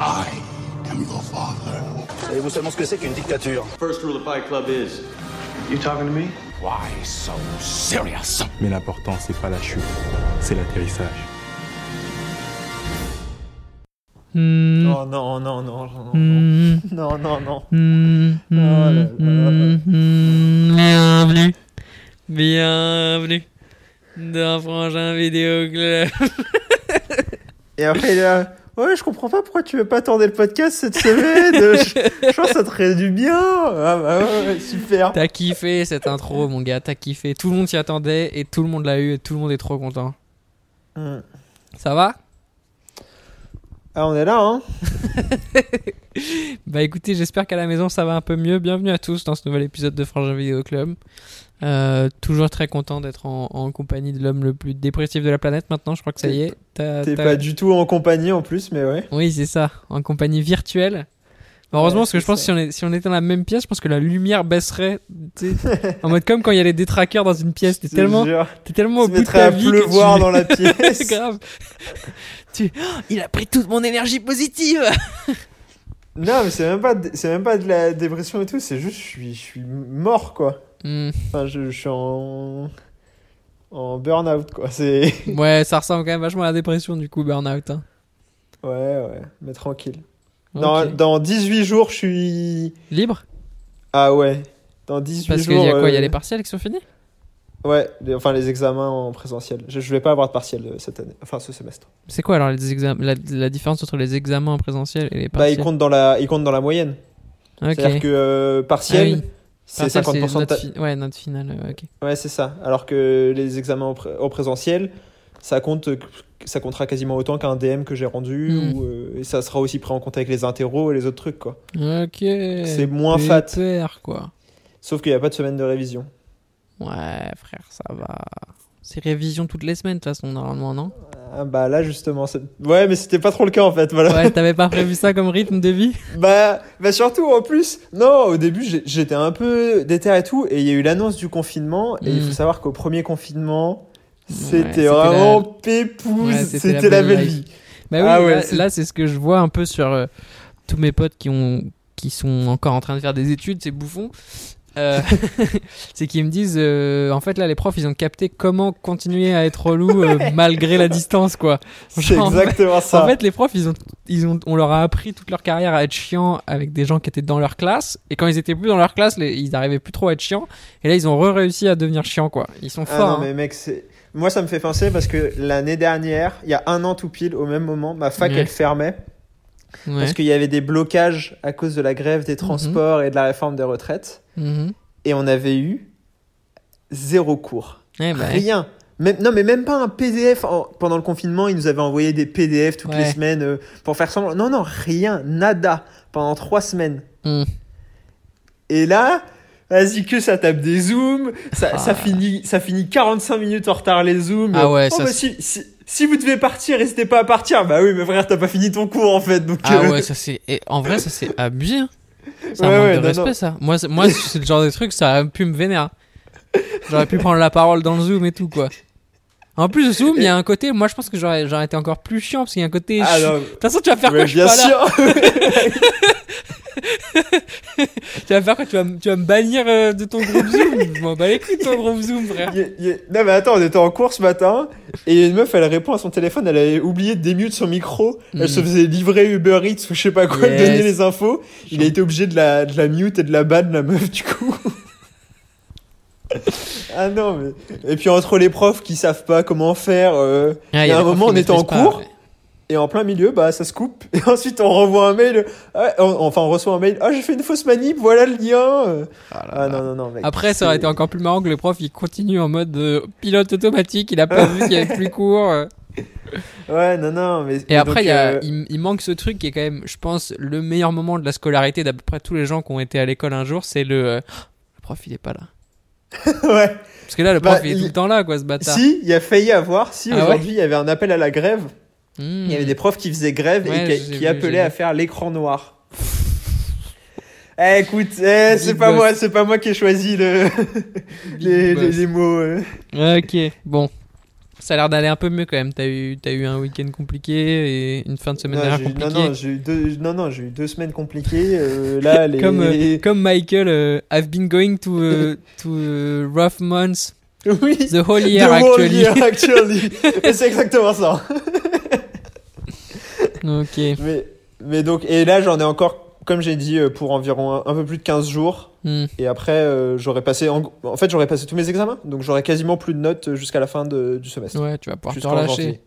I am your father. Savez-vous seulement ce que c'est qu'une dictature? First rule of Fight Club is You talking to me? Why so serious? Mais l'important, c'est pas la chute, c'est l'atterrissage. Hmm. Oh non, non, non, non, non, Hmm. non, non, non. Hmm. Oh là là. Hmm. Hmm. Bienvenue. Bienvenue dans Frangin Vidéo Club. Et après, là, ouais, je comprends pas pourquoi tu veux pas tourner le podcast cette semaine. je, je pense que ça te ferait du bien. Ah bah ouais, super. T'as kiffé cette intro, mon gars, t'as kiffé. Tout le monde s'y attendait et tout le monde l'a eu et tout le monde est trop content. Hmm. Ça va? Ah, on est là, hein. Bah écoutez, j'espère qu'à la maison ça va un peu mieux. Bienvenue à tous dans ce nouvel épisode de Frangin Vidéo Club. Euh, toujours très content d'être en, en compagnie de l'homme le plus dépressif de la planète maintenant. Je crois que ça y est. T'es pas du tout en compagnie en plus, mais ouais. Oui, c'est ça, en compagnie virtuelle. Heureusement, Ouais, parce que je pense que si on, est- si on était dans la même pièce, je pense que la lumière baisserait. en mode comme quand il y a les détraqueurs dans une pièce. T'es tellement, t'es tellement au bout de ta à vie. que pleuvoir tu- dans la pièce. Grave. Tu... Oh, il a pris toute mon énergie positive. Non, mais c'est même pas, de- c'est même pas de la dépression et tout. C'est juste, je suis, je suis mort, quoi. Hmm. Enfin, je, je suis en, en burn-out, quoi. C'est, Ouais, ça ressemble quand même vachement à la dépression du coup, burn-out. hein. ouais, ouais, mais tranquille. Dans, Ok. dans 18 jours, je suis. Libre? Ah ouais. Dans 18 Parce qu'il jours. y a quoi? Il y a euh, les partiels qui sont finis? Ouais, les- enfin les examens en présentiel. Je, je vais pas avoir de partiel euh, cette année, enfin ce semestre. C'est quoi alors les examens la, la différence entre les examens en présentiel et les Bah, partiels? ils comptent dans la, ils comptent dans la moyenne. Ok. C'est-à-dire que euh, partiel, Ah oui. C'est Partiel, 50% de note ta... fi- Ouais, note finale. euh, ok. Ouais, c'est ça. Alors que les examens en, pré- en présentiel, ça compte, ça comptera quasiment autant qu'un DM que j'ai rendu, Hmm. ou, euh, et ça sera aussi pris en compte avec les interros et les autres trucs, quoi. Ok. C'est moins fat. Quoi. Sauf qu'il n'y a pas de semaine de révision. Ouais, frère, ça va. C'est révision toutes les semaines, de toute façon, normalement, non Ah, bah là, justement, c'est- ouais, mais c'était pas trop le cas en fait, voilà. Ouais, t'avais pas prévu ça comme rythme de vie Bah, bah surtout en plus, non, au début j'ai- j'étais un peu déter et tout, et il y a eu l'annonce du confinement, et il Mm. faut savoir qu'au premier confinement, c'était c'était la- vraiment pépouze, Ouais, c'était c'était la belle belle life. vie. Bah oui, Ah ouais, là, c'est- là, c'est ce que je vois un peu sur euh, tous mes potes qui, ont, qui sont encore en train de faire des études, ces bouffons. Euh, c'est qu'ils me disent, euh, en fait, là, les profs, ils ont capté comment continuer à être relou euh, malgré la distance, quoi. C'est Genre, en fait- exactement ça. En fait, les profs, ils ont, ils ont, on leur a appris toute leur carrière à être chiants avec des gens qui étaient dans leur classe. Et quand ils étaient plus dans leur classe, les- ils n'arrivaient plus trop à être chiants. Et là, ils ont re-réussi à devenir chiants, quoi. Ils sont ah forts. non, hein. mais mec, c'est. Moi, ça me fait penser parce que l'année dernière, il y a un an tout pile, au même moment, ma fac elle fermait Ouais. parce qu'il y avait des blocages à cause de la grève des transports et de la réforme des retraites, Mhm. et on avait eu zéro cours. Eh ben, Rien. Même, non, mais même pas un PDF. en- pendant le confinement, ils nous avaient envoyé des PDF toutes Ouais. les semaines euh, pour faire semblant. Non, non, rien, nada. Pendant trois semaines. Hmm. Et là, vas-y que ça tape des zooms. Ça, Ah. ça, finit, ça finit 45 minutes en retard les zooms. Ah ouais, Oh, ça, bah, si, si, si vous devez partir, n'hésitez pas à partir. Bah oui, mais frère, t'as pas fini ton cours en fait. Donc, Ah euh, ouais, ça c'est. et En vrai, ça c'est abusé. hein. C'est un Ouais, manque ouais, de non, respect, non. ça. Moi, c'est- moi c'est le genre de truc, ça aurait pu me vénérer. J'aurais pu prendre la parole dans le Zoom et tout, quoi. En plus, le Zoom, il y a un côté. Moi, je pense que j'aurais j'aurais été encore plus chiant parce qu'il y a un côté. Ah non, De toute façon, tu vas faire mais quoi Je suis bien pas là. sûr. Tu vas faire quoi tu vas, me- tu vas me bannir euh, de ton groupe Zoom? Je m'en bats les couilles de ton groupe Zoom, frère. Non mais attends, on était en cours ce matin et une meuf elle répond à son téléphone, elle avait oublié de démute son micro, elle Mm. se faisait livrer Uber Eats ou je sais pas quoi, Yes. donner les infos, il a été obligé de la, de la mute et de la ban la meuf du coup. ah non mais... Et puis entre les profs qui savent pas comment faire, euh, Ah, Il y a un moment, on était en pas, cours. ouais. et en plein milieu bah ça se coupe et ensuite on renvoie un mail, ah, on- enfin on reçoit un mail, ah j'ai fait une fausse manip, voilà le lien. euh. Ah non non non mec. Après, ça aurait été encore plus marrant que le prof il continue en mode euh, pilote automatique, il a pas vu qu'il y avait plus cours. Ouais non non mais... Et après, donc, il, y a- euh, il, il manque ce truc qui est quand même, je pense, le meilleur moment de la scolarité d'à peu près tous les gens qui ont été à l'école un jour, c'est le. euh, le prof, il est pas là. ouais. Parce que là, le Bah, prof, il est tout le temps là, quoi, ce bâtard. Si, il y a failli avoir, si Ah aujourd'hui il y avait un appel à la grève, Hmm. il y avait des profs qui faisaient grève Ouais, et qui, appelaient à faire l'écran noir. Eh écoute, eh, c'est pas boss. moi, c'est pas moi qui ai choisi le... les mots. euh. Ok, bon. Ça a l'air d'aller un peu mieux quand même. T'as eu, t'as eu un week-end compliqué et une fin de semaine Non, eu- non, compliquée. non, j'ai eu deux, non, non, j'ai eu deux semaines compliquées. euh, là, les... Comme, euh, comme Michael, euh, I've been going to, to rough months oui, the whole year The whole actually. year, actually. Et c'est exactement ça. ok. Mais, mais donc, et là, j'en ai encore, comme j'ai dit, euh, pour environ un, un peu plus de 15 jours. Hmm. Et après, euh, j'aurais passé, en, en fait, j'aurais passé tous mes examens. Donc, j'aurais quasiment plus de notes jusqu'à la fin de- du semestre. Ouais, tu vas pouvoir te relâcher.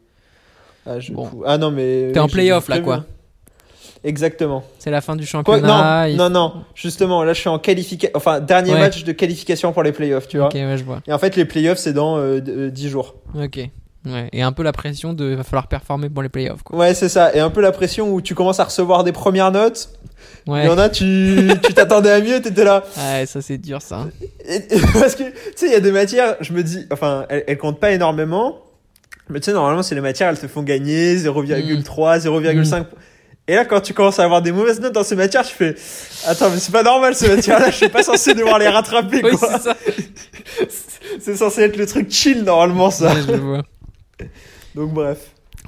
Ah, je- Bon. ah non, mais. T'es en play-off, là, quoi. Exactement. C'est la fin du Quoi, championnat. non, il- non, non. Justement, là, je suis en qualification. Enfin, dernier Ouais. match de qualification pour les playoffs, tu vois. Ok, ouais, je vois. Et en fait, les playoffs, c'est dans euh, d- euh, 10 jours. Ok. Ouais. Et un peu la pression de va falloir performer pour les playoffs, quoi. Ouais, c'est ça. Et un peu la pression où tu commences à recevoir des premières notes. Ouais. Il y en a, tu tu t'attendais à mieux, t'étais là. Ouais, ça c'est dur, ça. Et- et- parce que, tu sais, il y a des matières, je me dis, enfin, elles, elles comptent pas énormément. Mais tu sais, normalement, c'est les matières, elles te font gagner 0,3, 0,5. Et là, quand tu commences à avoir des mauvaises notes dans ces matières, tu fais, attends, mais c'est pas normal ces matières-là, je suis pas censé devoir les rattraper, Oui, quoi. C'est censé être le truc chill, normalement, ça. Ouais, je vois. Donc, bref.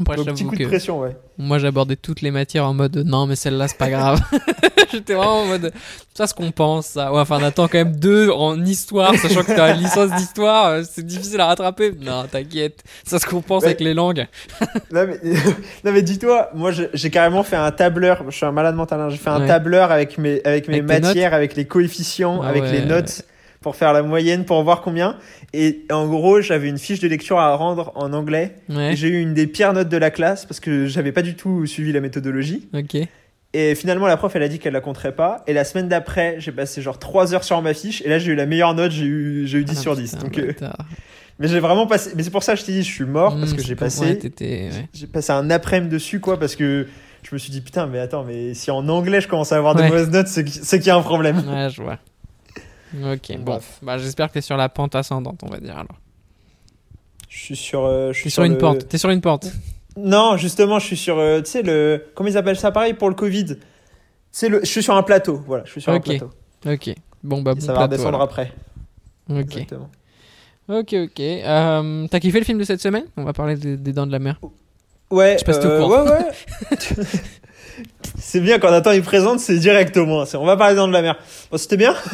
Après, Donc, petit j'avoue coup de que pression, ouais. moi j'abordais toutes les matières en mode non, mais celle-là c'est pas grave. J'étais vraiment en mode ça, ce qu'on pense, ça. Ouais, enfin, on attend quand même deux en histoire, sachant que t'as une licence d'histoire, euh, c'est difficile à rattraper. Non, t'inquiète, ça se compense Ouais. avec les langues. Non mais, non, mais dis-toi, moi j'ai carrément fait un tableur, je suis un malade mental, hein, j'ai fait un tableur avec mes, avec mes Avec matières, avec les coefficients, Ah avec les notes pour faire la moyenne, pour voir combien. Et en gros, j'avais une fiche de lecture à rendre en anglais. Ouais. Et j'ai eu une des pires notes de la classe parce que j'avais pas du tout suivi la méthodologie. Ok. Et finalement, la prof, elle a dit qu'elle la compterait pas. Et la semaine d'après, j'ai passé genre 3 heures sur ma fiche. Et là, j'ai eu la meilleure note, j'ai eu, j'ai eu 10 Ah, sur 10. putain, Donc, euh, mais j'ai vraiment passé. Mais c'est pour ça que je t'ai dit, je suis mort parce Hmm, que j'ai passé Ouais, t'étais. Ouais. j'ai passé un après-midi dessus quoi parce que je me suis dit putain mais attends mais si en anglais je commence à avoir des mauvaises notes c'est qu'il y a un problème. Ouais, je vois. Ok, bon. Bah, j'espère que t'es sur la pente ascendante, on va dire alors. Je suis sur euh, je suis sur une le- pente. T'es sur une pente. Non, justement, je suis sur euh, tu sais le comment ils appellent ça? Pareil pour le Covid. C'est le je suis sur un plateau, voilà, je suis sur un plateau. Ok. Bon, bah, bon ça va redescendre alors. après. Ok. Exactement. Ok, ok. Euh, T'as kiffé le film de cette semaine? On va parler des, des Dents de la Mer. Ouais, Je sais pas si t'es au euh, courant. ouais ouais. c'est bien quand Nathan il présente, c'est direct au moins. C'est- On va parler dans de la mer. Bon, c'était bien.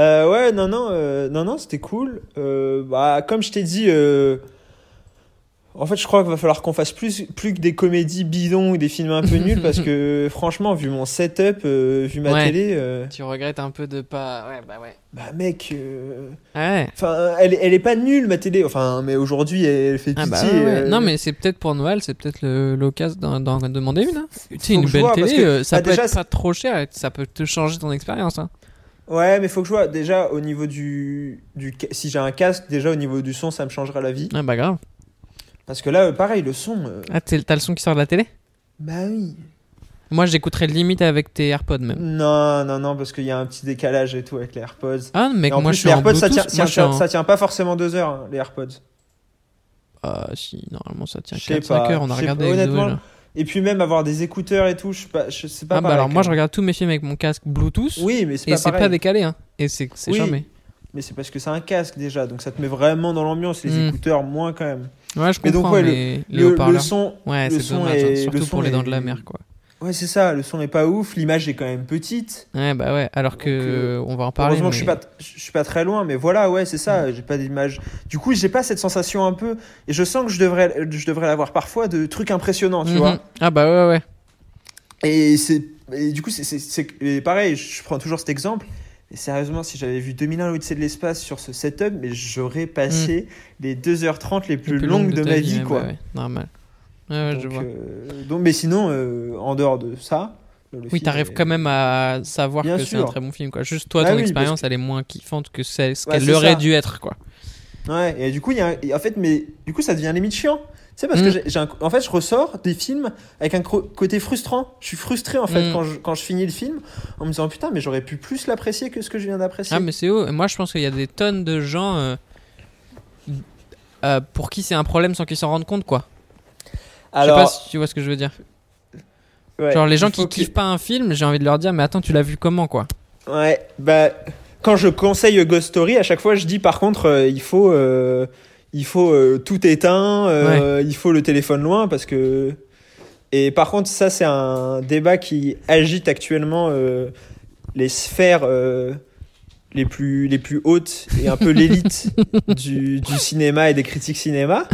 Euh, ouais, non, non, euh, non, non, c'était cool. Euh, bah, comme je t'ai dit, euh, en fait, je crois qu'il va falloir qu'on fasse plus, plus que des comédies bidons ou des films un peu nuls parce que, franchement, vu mon setup, euh, vu ma Ouais. télé, euh, Tu regrettes un peu de pas. Ouais, bah ouais. bah, mec, euh, Ouais. enfin, elle, elle est pas nulle ma télé. Enfin, mais aujourd'hui, elle fait Ah pitié. bah ouais, ouais. euh, Non, mais c'est peut-être pour Noël, c'est peut-être le- l'occasion d'en demander une. Hein. Tu sais, une belle vois, télé, que, ça bah, peut déjà, être pas trop cher, ça peut te changer ton expérience. Hein. Ouais, mais faut que je vois. Déjà, au niveau du, du si j'ai un casque, déjà au niveau du son, ça me changera la vie. Ah bah grave. Parce que là, euh, pareil, le son. euh, Ah, t'as le son qui sort de la télé bah oui. Moi, j'écouterais limite avec tes AirPods même. Non, non, non, parce qu'il y a un petit décalage et tout avec les AirPods. Ah, Et en moi plus, je suis les en AirPods, ça tient, ça, en- ça tient pas forcément deux heures, hein, les AirPods. Ah, si, normalement ça tient Je sais 4-5 pas, heures. On a regardé pas, honnêtement. Et puis même avoir des écouteurs et tout, je sais pas, je sais pas. Ah, bah alors moi, je regarde tous mes films avec mon casque Bluetooth. Oui, mais c'est Et pas c'est pareil. pas décalé, hein. Et c'est c'est Oui. jamais. Mais c'est parce que c'est un casque déjà, donc ça te met vraiment dans l'ambiance. Les Hmm. écouteurs, moins quand même. Ouais, je Mais donc, comprends, ouais, le- mais les Le, le son, Ouais, le c'est son dommage. est- hein, le Surtout son pour les dents de la mer, quoi. ouais, c'est ça. Le son est pas ouf, l'image est quand même petite. Ouais, bah ouais. Alors que. euh, on va en parler. Heureusement que je suis pas, je suis pas très loin, mais voilà, ouais, c'est ça. J'ai pas d'image. Du coup, j'ai pas cette sensation un peu, et je sens que je devrais, je devrais l'avoir parfois de trucs impressionnants, tu Mhm. vois. Ah, bah ouais, ouais. Et c'est, du coup, c'est, pareil, je prends toujours cet exemple. Et sérieusement, si j'avais vu 2001 l'Odyssée de l'espace sur ce setup, mais j'aurais passé les 2h30 les plus, longues longue de, ma vie, ouais, quoi. bah ouais, normal. Ouais, ouais, je donc, vois. euh, donc, mais sinon, euh, en dehors de ça, Oui, film t'arrives est- quand même à savoir Bien que c'est un très bon film, quoi. Juste toi, Ah ton oui, expérience, que- elle est moins kiffante que c'est ce Ouais, qu'elle aurait ça. dû être, quoi. Ouais, et du coup, y a un- et en fait, mais du coup, ça devient limite chiant. Sais, parce Mm. que j'ai- j'ai en fait, je ressors des films avec un côté frustrant. Je suis frustré, en fait, Mm. quand, je, quand je finis le film, en me disant, putain, mais j'aurais pu plus l'apprécier que ce que je viens d'apprécier. Ah, mais c'est haut. Moi, je pense qu'il y a des tonnes de gens euh, euh, pour qui c'est un problème sans qu'ils s'en rendent compte, quoi. je sais pas si tu vois ce que je veux dire. ouais, Genre, les gens qui kiffent pas un film, j'ai envie de leur dire, mais attends, tu l'as vu comment, quoi? Ouais, bah, quand je conseille Ghost Story, à chaque fois, je dis, par contre, euh, il faut. euh, il faut euh, tout éteint, euh, il faut le téléphone loin parce que. Et par contre, ça, c'est un débat qui agite actuellement euh, les sphères les, plus, les plus hautes et un peu l'élite du, du cinéma et des critiques cinéma.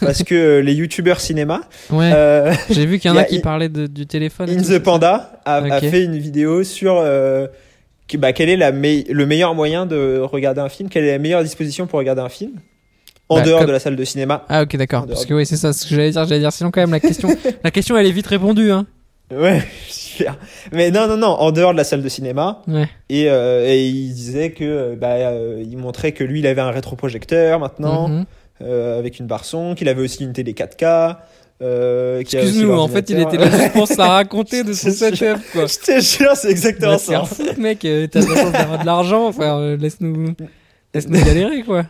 Parce que les youtubeurs cinéma. Ouais. J'ai vu qu'il y en a qui parlaient de- du téléphone. In the Panda a, fait une vidéo sur bah, quel est la me- le meilleur moyen de regarder un film, quelle est la meilleure disposition pour regarder un film en Bah, dehors comme- de la salle de cinéma. Ah ok d'accord. Parce que oui c'est ça ce que j'allais dire. J'allais dire sinon quand même la question, la question elle est vite répondue hein. Ouais, super. Mais non, non, non, en dehors de la salle de cinéma. Ouais. Et, euh, et il disait que, euh, bah, euh, il montrait que lui, il avait un rétroprojecteur maintenant, Mhm. euh, avec une barre son, qu'il avait aussi une télé 4K. Euh, qu'il a aussi Excuse-nous en fait il était là juste pour se la raconter de son C'est setup quoi. Je te jure, c'est exactement te ça. faire foutre mec. euh, T'as la chance d'avoir de l'argent. Enfin laisse-nous laisse-nous galérer quoi.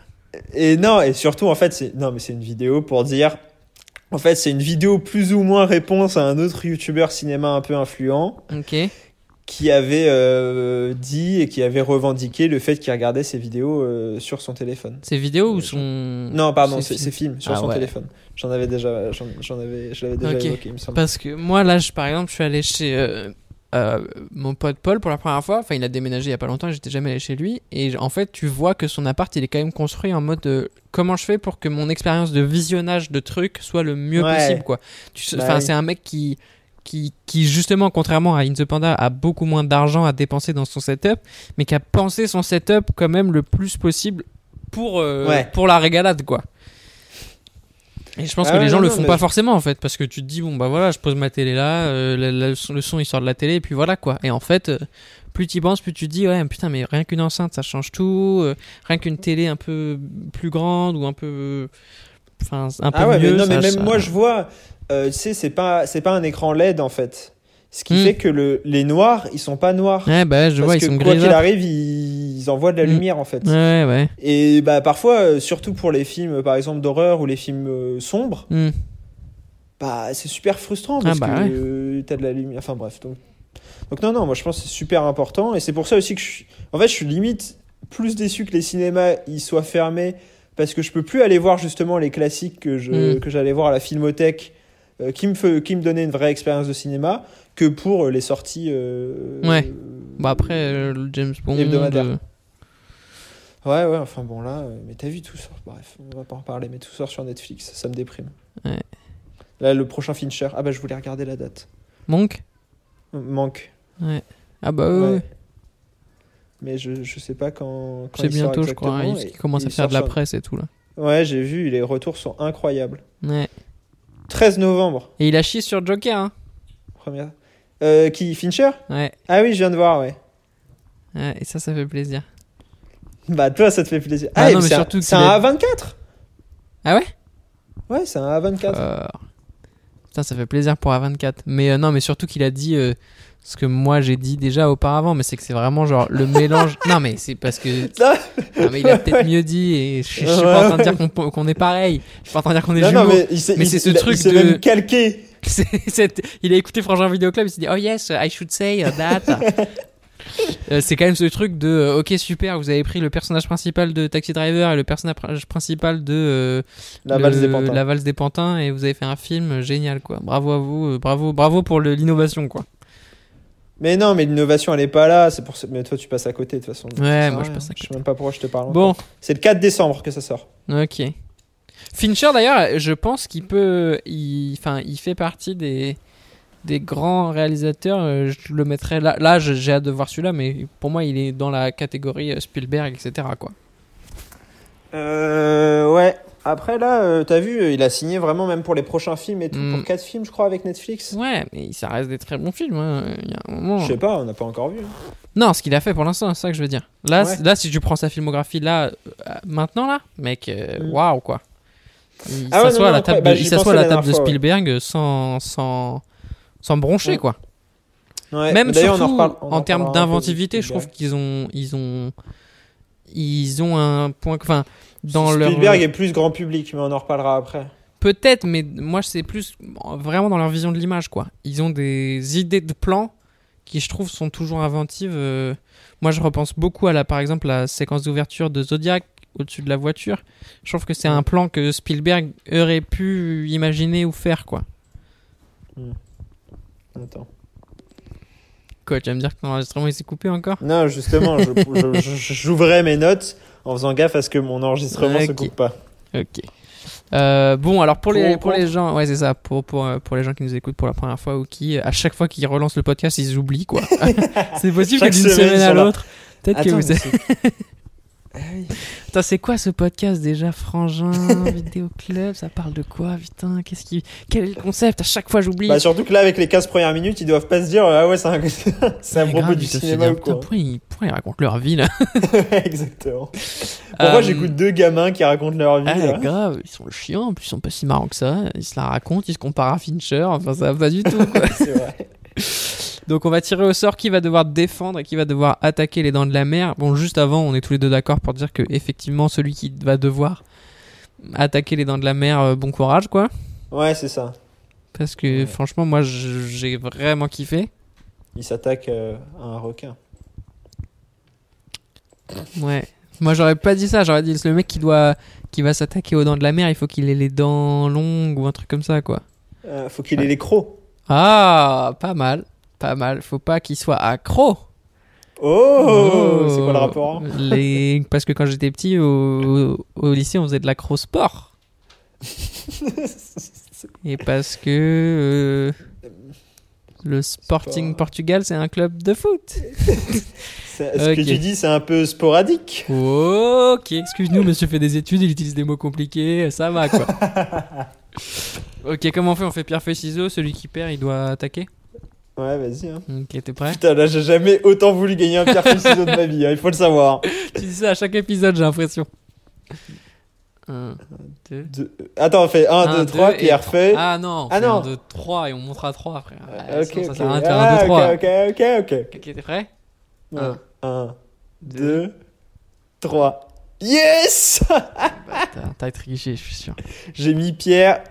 Et non, et surtout, en fait, c'est, non, mais c'est une vidéo pour dire, en fait, c'est une vidéo plus ou moins réponse à un autre youtubeur cinéma un peu influent Ok. qui avait euh, dit et qui avait revendiqué le fait qu'il regardait ses vidéos euh, sur son téléphone. C'est vidéo ou son Non, pardon, ses c'est films sur Ah son ouais. téléphone. J'en avais déjà, j'en, j'en avais, je l'avais déjà évoqué, il me semble. Parce que moi, là, je, par exemple, je suis allé chez euh, mon pote Paul pour la première fois. Enfin, il a déménagé il y a pas longtemps, j'étais jamais allé chez lui. Et en fait, tu vois que son appart, il est quand même construit en mode euh, comment je fais pour que mon expérience de visionnage de trucs soit le mieux Ouais. possible, quoi. Bah enfin, oui. c'est un mec qui. Qui, qui, justement, contrairement à In the Panda, a beaucoup moins d'argent à dépenser dans son setup, mais qui a pensé son setup quand même le plus possible pour, euh, Ouais. pour la régalade, quoi. Et je pense Ah que ouais, les gens non, le font mais pas forcément en fait, parce que tu te dis bon bah voilà, je pose ma télé là, euh, le, son, le son, il sort de la télé et puis voilà quoi. Et en fait, euh, plus tu y penses, plus tu te dis ouais putain mais rien qu'une enceinte ça change tout, euh, rien qu'une télé un peu plus grande ou un peu, enfin un peu Ah ouais, mieux. mais non, ça- mais même ça- moi, je vois, tu sais, c'est pas, c'est pas un écran LED en fait. Ce qui Hmm. fait que le, les noirs, ils sont pas noirs. Ouais bah je Parce vois ils que sont quoi qu'il arrive, ils, ils envoient de la Hmm. lumière en fait. Ouais ouais. Et bah parfois, euh, surtout pour les films, par exemple d'horreur ou les films euh, sombres, Hmm. bah c'est super frustrant Ah parce bah que ouais. euh, t'as de la lumière. Enfin bref, donc donc non non, moi je pense que c'est super important et c'est pour ça aussi que je suis... en fait je suis limite plus déçu que les cinémas ils soient fermés parce que je peux plus aller voir justement les classiques que je Mm. que j'allais voir à la filmothèque euh, qui me fe- qui me donnaient une vraie expérience de cinéma que pour euh, les sorties. euh, Ouais. Bah après le James Bond. Hebdomadaire. Ouais, ouais, enfin bon, là, mais t'as vu tout ça Bref, on va pas en parler, mais tout sort sur Netflix, ça me déprime. Ouais. Là, le prochain Fincher, ah bah je voulais regarder la date. Monk? Euh, Manque. Ah bah ouais. Ouais. Mais je, je sais pas quand. quand C'est sort bientôt je crois. hein, il, commence à faire de sort la sur- presse et tout là. Ouais, j'ai vu, les retours sont incroyables. Ouais. 13 novembre, Et il a chié sur Joker hein. première. Euh, qui Fincher? Ouais. Ah oui, je viens de voir, ouais. Ouais, et ça ça fait plaisir. Bah, toi, ça te fait plaisir. Ah et non, mais surtout C'est un a- A24 Ah ouais? Ouais, c'est un A24. Euh, Putain, ça fait plaisir pour A24. Mais euh, non, mais surtout qu'il a dit euh, ce que moi j'ai dit déjà auparavant, mais c'est que c'est vraiment genre le mélange. non, mais c'est parce que. Non, mais il a peut-être mieux dit et je, je suis pas en train de dire qu'on qu'on est pareil. Je suis pas en train de dire qu'on est non, jumeaux. non, mais, c'est ce il truc il de- même calqué. Il a écouté Frangin Vidéo Club, il s'est dit Oh yes, I should say that. Euh, c'est quand même ce truc de euh, ok super vous avez pris le personnage principal de Taxi Driver et le personnage principal de euh, La le- valse des pantins. La valse des pantins et vous avez fait un film génial quoi. Bravo à vous, bravo, bravo pour l'innovation quoi. Mais non, mais l'innovation elle est pas là, c'est pour ça- mais toi tu passes à côté de toute façon. Ouais, moi, je rien. passe à Je sais côté. même pas pourquoi je te parle. Bon, encore. C'est le 4 décembre que ça sort. ok. Fincher d'ailleurs, je pense qu'il peut, il, enfin, il fait partie des des grands réalisateurs. euh, Je le mettrais là. Là, je- j'ai hâte de voir celui-là, mais pour moi, il est dans la catégorie euh, Spielberg, etc. Quoi. Euh ouais. Après là, euh, t'as vu, euh, il a signé vraiment même pour les prochains films et tout, Mm. pour 4 films je crois avec Netflix. Ouais, mais ça reste des très bons films. hein. Il y a un moment. Je sais pas, on n'a pas encore vu. hein. Non, ce qu'il a fait pour l'instant, c'est ça que je veux dire. Là, Ouais. là si tu prends sa filmographie là, euh, maintenant là, mec, euh, Mm. waouh quoi. Il Ah ouais, s'assoit non, à non, la table, bah, de, il à la table de ouais. Spielberg sans, sans, sans broncher Ouais. quoi. Ouais, Même on en surtout reparle- on en termes d'inventivité, je trouve qu'ils ont, ils ont, ils ont un point, enfin, dans leur Spielberg est plus grand public, mais on en reparlera après. Peut-être, mais moi c'est plus vraiment dans leur vision de l'image quoi. Ils ont des idées de plans qui je trouve sont toujours inventives. euh. Moi je repense beaucoup à la par exemple la séquence d'ouverture de Zodiac au-dessus de la voiture. Je trouve que c'est un plan que Spielberg aurait pu imaginer ou faire, quoi. Attends. Quoi, tu vas me dire que l'enregistrement il s'est coupé encore? Non, justement, j'ouvrais mes notes en faisant gaffe à ce que mon enregistrement se Ok. coupe pas. Ok. Euh, bon, alors pour, Pour les, ou pour les gens, ouais, c'est ça, pour, pour, euh, pour les gens qui nous écoutent pour la première fois ou qui, à chaque fois qu'ils relancent le podcast, ils oublient, quoi. c'est possible que d'une semaine, à l'autre. Peut-être que vous mais êtes. c'est- Ah oui. Attends, c'est quoi ce podcast déjà Frangin, Vidéo Club, ça parle de quoi Putain, qu'est-ce qui. Quel est le concept? À chaque fois j'oublie. Bah, surtout que là, avec les 15 premières minutes, ils doivent pas se dire Ah ouais, c'est un... c'est Mais propos grave, du cinéma ou quoi. pourquoi ils, pourquoi ils racontent leur vie là? Exactement. Pourquoi Euh, j'écoute deux gamins qui racontent leur vie Ah, là grave, ils sont chiants, en plus ils sont pas si marrants que ça. Ils se la racontent, ils se comparent à Fincher, enfin ça va pas du tout quoi. C'est vrai. Donc on va tirer au sort qui va devoir défendre et qui va devoir attaquer les dents de la mer. Bon, juste avant, on est tous les deux d'accord pour dire que effectivement celui qui va devoir attaquer les dents de la mer, euh, bon courage quoi. Ouais, c'est ça. Parce que Ouais. franchement, moi j'ai vraiment kiffé. Il s'attaque euh, à un requin. Ouais. Moi j'aurais pas dit ça, j'aurais dit le mec qui doit qui va s'attaquer aux dents de la mer, il faut qu'il ait les dents longues ou un truc comme ça quoi. Euh, faut qu'il ait les crocs. Ah, pas mal, pas mal. Faut pas qu'il soit accro. Oh, C'est quoi le rapport hein les... Parce que quand j'étais petit, au... au lycée, on faisait de l'acro-sport. Et parce que euh, le Sporting Sport. Portugal, c'est un club de foot. Ce que tu dis, c'est un peu sporadique. Ok, excuse-nous, monsieur fait des études, il utilise des mots compliqués, ça va quoi. ok, comment on fait? On fait pierre, feuille, ciseaux, celui qui perd, il doit attaquer? Ouais, vas-y. Hein. Ok, t'es prêt? Putain, là, j'ai jamais autant voulu gagner un pierre feuille ciseaux de ma vie. hein, il faut le savoir. Tu dis ça à chaque épisode, j'ai l'impression. Un, deux... Deux- Attends, on fait 1, Un, 2, deux 3, et pierre feuille. Ah non, Ah on fait non. un 2, 3 et on montre à 3 frère. Euh, Ouais, sinon, ok, ça ok. sert à rien de faire Ah, un 2, 3. ok, ok, ok, ok. Ok, t'es prêt? Ouais. Un, 1, deux. 2, 3. Yes T'as- T'as triché, je suis sûr. J'ai mis Pierre.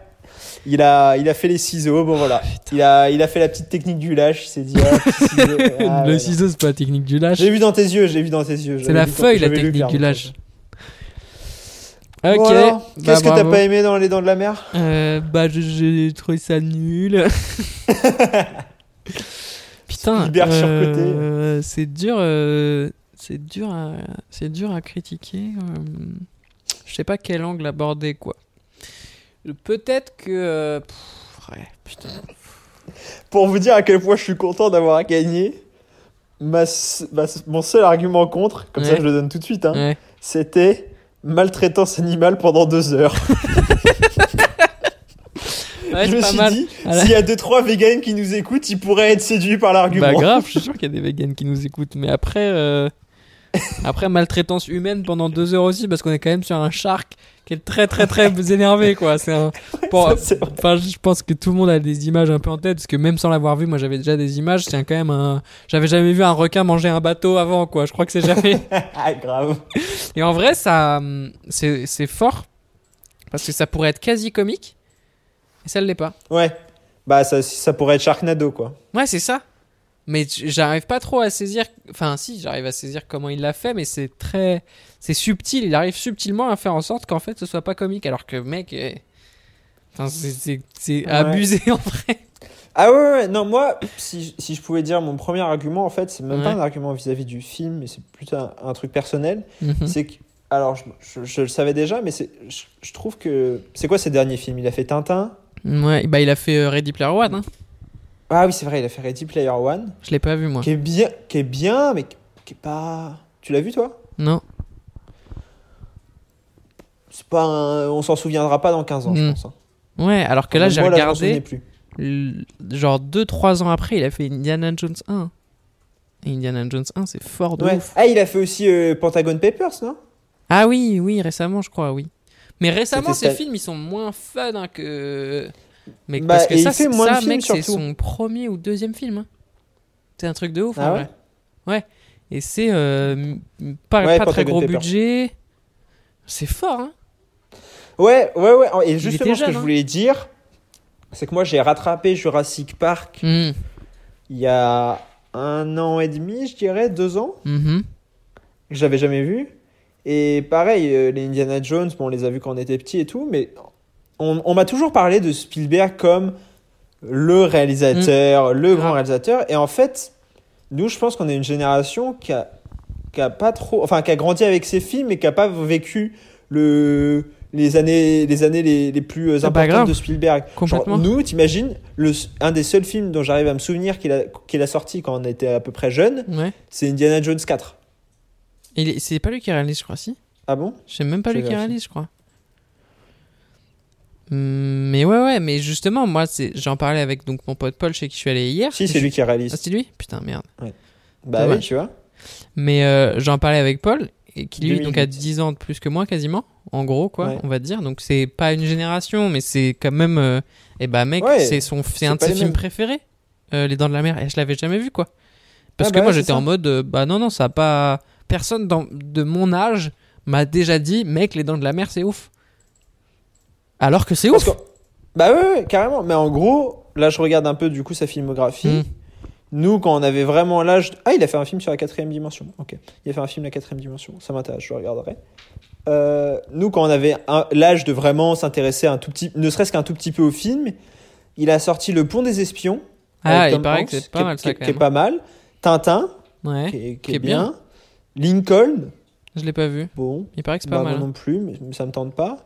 Il a, il a fait les ciseaux. Bon, voilà. Il a, il a fait la petite technique du lâche. Il s'est dit, ah. Ah, le ciseau, c'est pas la technique du lâche. J'ai vu dans tes yeux, j'ai vu dans tes yeux. C'est la feuille, la technique du lâche. Ok. bah, Qu'est-ce que t'as pas aimé dans Les Dents de la Mer? Euh, bah, j'ai trouvé ça nul. Putain, surcoté. euh, c'est dur, euh, c'est dur, à, c'est dur à critiquer. je sais pas quel angle aborder quoi. Peut-être que, euh, pff, ouais, putain. Pour vous dire à quel point je suis content d'avoir gagné, ma, ma mon seul argument contre, comme ça je le donne tout de suite, hein, Ouais. c'était maltraitance animale pendant deux heures. Ouais, je me suis mal. dit, Voilà. s'il y a deux trois vegans qui nous écoutent, ils pourraient être séduits par l'argument. Bah grave, je suis sûr qu'il y a des vegans qui nous écoutent. Mais après, euh, après maltraitance humaine pendant deux heures aussi, parce qu'on est quand même sur un shark qui est très très très énervé quoi. C'est un. Enfin, je pense que tout le monde a des images un peu en tête, parce que même sans l'avoir vu, moi j'avais déjà des images. C'est quand même un. J'avais jamais vu un requin manger un bateau avant quoi. Je crois que c'est jamais. ah, grave. Et en vrai, ça, c'est c'est fort parce que ça pourrait être quasi comique, et ça ne l'est pas. Ouais. Bah ça, ça pourrait être Sharknado quoi. Ouais, c'est ça. Mais j'arrive pas trop à saisir. Enfin, si, j'arrive à saisir comment il l'a fait, mais c'est très. C'est subtil. Il arrive subtilement à faire en sorte qu'en fait ce soit pas comique. Alors que, mec. Enfin, c'est- Ouais. abusé en vrai. Ah ouais, ouais, ouais. non, moi, si, si je pouvais dire mon premier argument, en fait, c'est même pas un argument vis-à-vis du film, mais c'est plutôt un, un truc personnel. Mhm. C'est que, alors, je, je- je le savais déjà, mais je trouve que. C'est quoi ses derniers films? Il a fait Tintin Ouais, bah il a fait euh, Ready Player One. Hein. Ah oui, c'est vrai, il a fait Ready Player One, Je l'ai pas vu moi. qui est bien, qui est bien, mais qui est pas. Tu l'as vu toi? Non. C'est pas un- On s'en souviendra pas dans 15 ans, je Mm. pense. hein. Ouais, alors que là j'ai regardé. plus. Genre 2-3 ans après, il a fait Indiana Jones 1. Et Indiana Jones 1, c'est fort de Ouais. ouf. Ah, il a fait aussi euh, Pentagon Papers, non? Ah oui, oui, récemment, je crois, oui. Mais récemment, ces films, ils sont moins fun hein, que. Mais Bah, parce que ça, c'est- moins de ça, mec, c'est son premier ou deuxième film. hein. C'est un truc de ouf, Ah en ouais. Et c'est euh, pas, Ouais, pas très gros budget. C'est fort, hein. Ouais, ouais, ouais. Et justement, ce que je hein. voulais dire, c'est que moi, j'ai rattrapé Jurassic Park Mhm. il y a un an et demi, je dirais, deux ans, Mhm. que j'avais jamais vu. Et pareil, euh, les Indiana Jones, bon, on les a vus quand on était petits et tout, mais on, on m'a toujours parlé de Spielberg comme le réalisateur, le grand Grave. réalisateur. Et en fait, nous, je pense qu'on est une génération qui a, qui a pas trop, enfin, qui a grandi avec ses films et qui a pas vécu le, les années, les années les, les plus euh, Ah importantes grave. de Spielberg. Complètement. Genre, nous, t'imagines, le, un des seuls films dont j'arrive à me souvenir qu'il a, qu'il a sorti quand on était à peu près jeune, Ouais. c'est Indiana Jones 4. Il est- C'est pas lui qui réalise, je crois, si Ah bon? C'est même pas Je lui qui réalise, je crois. Hum, Mais ouais, ouais, mais justement, moi, j'en parlais avec donc mon pote Paul chez qui je suis allé hier. Si, c'est lui qui réalise. Ah, c'est lui? Putain, merde. bah oui, tu vois. Mais euh, j'en parlais avec Paul, et qui lui, donc, a 2008. 10 ans de plus que moi, quasiment. En gros, quoi, Ouais. on va dire. Donc, c'est pas une génération, mais c'est quand même. euh, Eh bah, mec, Ouais, c'est son- c'est un de ses films mêmes. préférés, euh, Les Dents de la Mer. Et je l'avais jamais vu, quoi. Parce Ah que bah moi, ouais, j'étais en mode. euh, bah, non, non, ça a pas. Personne dans... de mon âge m'a déjà dit, mec, Les Dents de la Mer, c'est ouf. Alors que c'est ouf. que- Bah ouais, ouais, carrément. Mais en gros, là, je regarde un peu du coup sa filmographie. Mm. Nous, quand on avait vraiment l'âge. Ah, il a fait un film sur la quatrième dimension. Ok. Il a fait un film la quatrième dimension. Ça m'intéresse, je le regarderai. Euh, nous, quand on avait un- l'âge de vraiment s'intéresser un tout petit, ne serait-ce qu'un tout petit peu au film, il a sorti Le Pont des Espions. Ah, il paraît que c'est pas mal, qui ça, est- qui pas mal. Tintin, Ouais. qui est, qui qui est est bien. bien. Lincoln, Je l'ai pas vu. bon, Il paraît que c'est bah, pas moi mal. hein. non plus, mais ça me tente pas.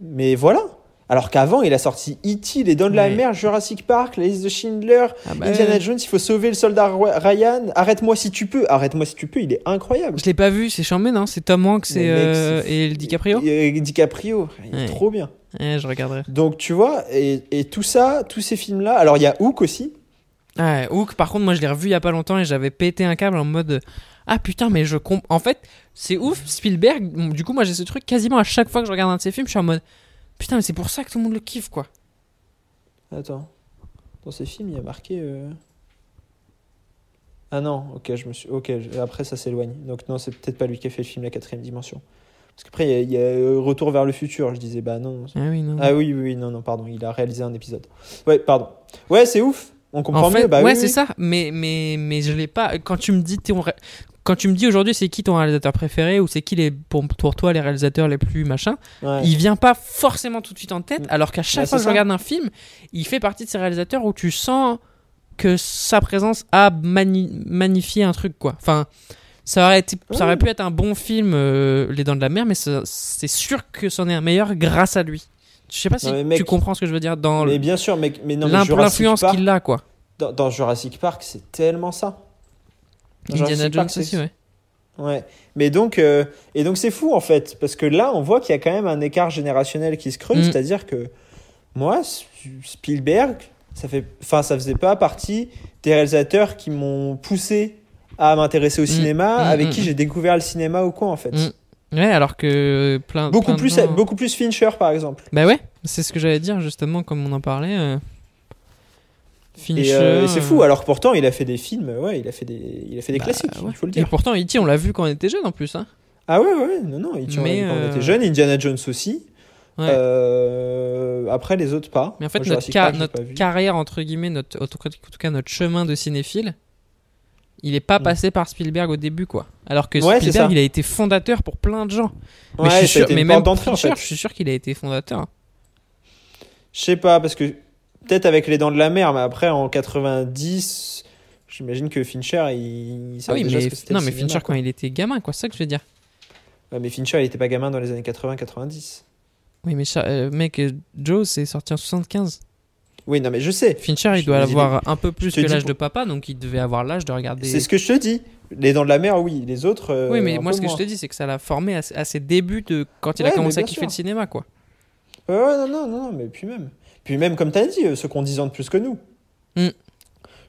Mais voilà. Alors qu'avant, il a sorti E.T., Les Dents de la Ouais. Mer, Jurassic Park, La liste de Schindler, Ah bah, Indiana Jones, il faut sauver le soldat Ryan, Arrête-moi si tu peux, Arrête-moi si tu peux, il est incroyable. Je l'ai pas vu, c'est chambé, non C'est Tom Hanks et, euh, et le DiCaprio Et DiCaprio, il est Ouais. trop bien. Je regarderai. Donc tu vois, et, et tout ça, tous ces films-là, alors il y a Hook aussi. Ouais, Hook, par contre, moi je l'ai revu il y a pas longtemps et j'avais pété un câble en mode Ah putain, mais je comprends. En fait, c'est ouf, Spielberg. Du coup, moi j'ai ce truc quasiment à chaque fois que je regarde un de ses films, je suis en mode Putain, mais c'est pour ça que tout le monde le kiffe, quoi. Attends, dans ces films, il y a marqué... euh, Ah non, ok, je me suis... ok, je- après ça s'éloigne. Donc non, c'est peut-être pas lui qui a fait le film La quatrième dimension. Parce qu'après, il y a, il y a, euh, Retour vers le futur, je disais, bah non, Ah oui, non. Ah oui, oui, oui, non, non, pardon, il a réalisé un épisode. Ouais, pardon. Ouais, c'est ouf. On comprend en fait, mieux. Bah ouais, oui, c'est oui. ça, mais, mais, mais je l'ai pas. Quand tu me dis, quand tu me dis aujourd'hui c'est qui ton réalisateur préféré ou c'est qui les, pour, pour toi les réalisateurs les plus machin, Ouais. il vient pas forcément tout de suite en tête, Mm. alors qu'à chaque Bah, fois que je regarde un film, il fait partie de ces réalisateurs où tu sens que sa présence a mani- magnifié un truc, quoi. Enfin, ça aurait, été, ça aurait pu être un bon film, euh, Les Dents de la Mer, mais c'est sûr que c'en est un meilleur grâce à lui. Je sais pas si Non, mais mec, tu comprends ce que je veux dire dans Mais bien sûr, mec, mais non, mais l'im- Jurassic l'influence qu'il a, quoi. dans, dans Jurassic Park, c'est tellement ça. Dans Indiana Jones aussi, ouais. Ouais. Mais donc, euh, et donc c'est fou en fait, parce que là, on voit qu'il y a quand même un écart générationnel qui se creuse, Mm. c'est-à-dire que moi, Spielberg, ça fait, enfin, ça faisait pas partie des réalisateurs qui m'ont poussé à m'intéresser au cinéma, Mm, avec mm, qui mm. j'ai découvert le cinéma ou quoi en fait. Mm. Ouais, alors que plein. Beaucoup plein de plus, gens- beaucoup plus Fincher par exemple. Bah ouais, c'est ce que j'allais dire justement, comme on en parlait. euh, Et, euh, et c'est euh, fou, alors que pourtant il a fait des films, ouais, il a fait des, il a fait des bah, classiques, ouais. il faut le Et dire. pourtant, E.T., on l'a vu quand on était jeune en plus. Hein. Ah ouais, ouais, non, non, il tient Mais, quand on euh, était jeune, Indiana Jones aussi. Ouais. Euh, après les autres pas. Mais en fait, Moi, notre, ca- Park, carrière, entre guillemets, notre, en tout cas- en tout cas notre chemin de cinéphile, il est pas Mm. passé par Spielberg au début, quoi. Alors que Ouais, Spielberg, il a été fondateur pour plein de gens. mais je suis sûr, mais même d'entrée, en fait. je suis sûr qu'il a été fondateur. hein. Je sais pas, parce que peut-être avec les dents de la mer, mais après en 90, j'imagine que Fincher, il, il Ah savait oui, déjà mais, ce que c'était non, mais cinéma, Fincher, quoi. quand il était gamin, quoi, c'est ça que je veux dire. Ouais, mais Fincher, il était pas gamin dans les années 80-90. Oui, mais euh, mec, euh, Joe, c'est sorti en 75. Oui, non, mais je sais. Fincher, il Je- doit avoir un peu plus que l'âge pour- de papa, donc il devait avoir l'âge de regarder. C'est ce que je te dis. Les dents de la mer, oui. Les autres. euh, Oui, mais moi, ce que je te dis, c'est que ça l'a formé à, à ses débuts de quand il a commencé à kiffer sûr. le cinéma, quoi. Non, non, non, non, mais puis même. Puis même, comme tu as dit, euh, ceux qui ont 10 ans de plus que nous. Mm.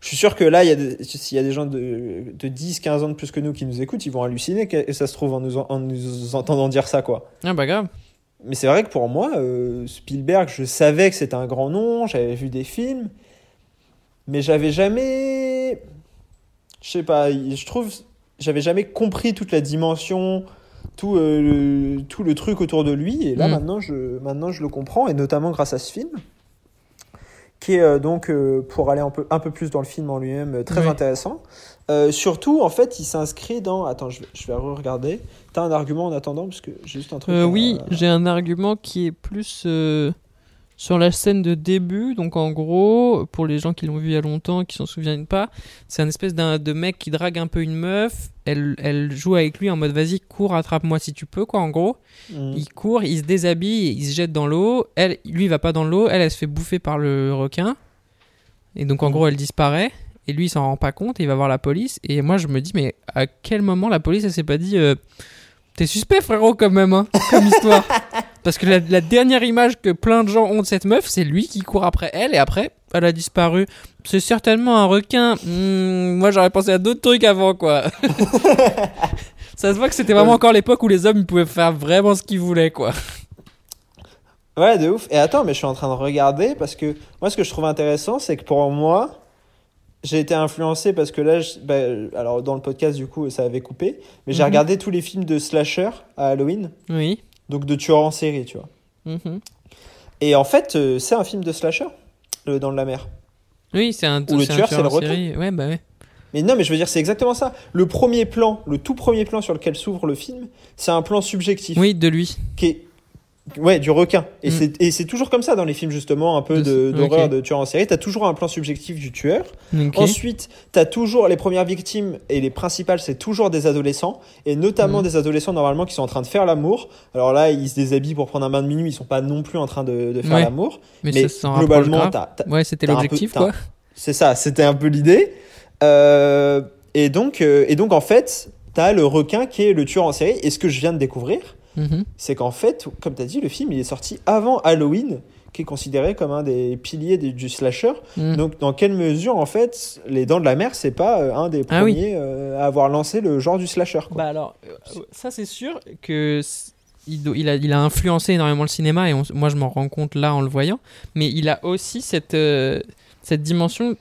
Je suis sûr que là, s'il y a des gens de, de 10, 15 ans de plus que nous qui nous écoutent, ils vont halluciner, et ça se trouve, en nous, en- en nous entendant dire ça, quoi. Ah, bah grave. Mais c'est vrai que pour moi, euh, Spielberg, je savais que c'était un grand nom, j'avais vu des films, mais j'avais jamais. Je sais pas, je trouve. J'avais jamais compris toute la dimension, tout, euh, le, tout le truc autour de lui, et là Mm. maintenant, je, maintenant je le comprends, et notamment grâce à ce film. Qui est euh, donc, euh, pour aller un peu, un peu plus dans le film en lui-même, euh, très Oui. intéressant. Euh, surtout, en fait, il s'inscrit dans. Attends, je vais, je vais regarder. T'as un argument en attendant Parce que j'ai juste un truc. Euh, oui, j'ai un argument qui est plus sur la scène de début. Donc en gros, pour les gens qui l'ont vu il y a longtemps, qui s'en souviennent pas, c'est un espèce d'un de mec qui drague un peu une meuf. Elle, elle joue avec lui en mode vas-y cours attrape-moi si tu peux quoi en gros. Mm. Il court, il se déshabille, il se jette dans l'eau. Elle, lui il va pas dans l'eau, elle elle se fait bouffer par le requin. Et donc en Mhm. gros elle disparaît. Et lui il s'en rend pas compte, et il va voir la police. Et moi je me dis mais à quel moment la police elle s'est pas dit euh, T'es suspect, frérot, quand même, hein, comme histoire. Parce que la, la dernière image que plein de gens ont de cette meuf, c'est lui qui court après elle et après, elle a disparu. C'est certainement un requin. Hmm, moi, j'aurais pensé à d'autres trucs avant, quoi. Ça se voit que c'était vraiment encore l'époque où les hommes ils pouvaient faire vraiment ce qu'ils voulaient, quoi. Ouais, de ouf. Et attends, mais je suis en train de regarder parce que moi, ce que je trouve intéressant, c'est que pour moi, j'ai été influencé parce que là, je- bah, alors dans le podcast, du coup, ça avait coupé, mais j'ai Mhm. regardé tous les films de slasher à Halloween, Oui. Donc de tueurs en série, tu vois. Mhm. Et en fait, euh, c'est un film de slasher, le Dans de la mer. Oui, c'est un, le c'est un tueur, c'est le. Ouais, bah ouais. Mais non, mais je veux dire, c'est exactement ça. Le premier plan, le tout premier plan sur lequel s'ouvre le film, c'est un plan subjectif. Oui, de lui. Qui est... Ouais, du requin. Et Mm. c'est- et c'est toujours comme ça dans les films, justement, un peu De- de- d'horreur, ok. de tueur en série. T'as toujours un plan subjectif du tueur. Ensuite, t'as toujours les premières victimes et les principales, c'est toujours des adolescents. Et notamment Mhm. des adolescents, normalement, qui sont en train de faire l'amour. Alors là, ils se déshabillent pour prendre un bain de minuit. Ils sont pas non plus en train de, de faire Ouais. l'amour. mais Mais, ça globalement, t'as, Ouais, c'était l'objectif, quoi. c'est ça, c'était un peu l'idée. Euh, et, donc, euh, et donc, en fait, t'as le requin qui est le tueur en série. Et ce que je viens de découvrir, Mhm. c'est qu'en fait, comme tu as dit, le film il est sorti avant Halloween, qui est considéré comme un des piliers du, du slasher. Mhm. Donc, dans quelle mesure, en fait, Les Dents de la Mer, c'est pas euh, un des Ah oui. premiers euh, à avoir lancé le genre du slasher quoi. Bah alors, euh, ça c'est sûr que il, a, il a influencé énormément le cinéma et on moi je m'en rends compte là en le voyant. Mais il a aussi cette, cette dimension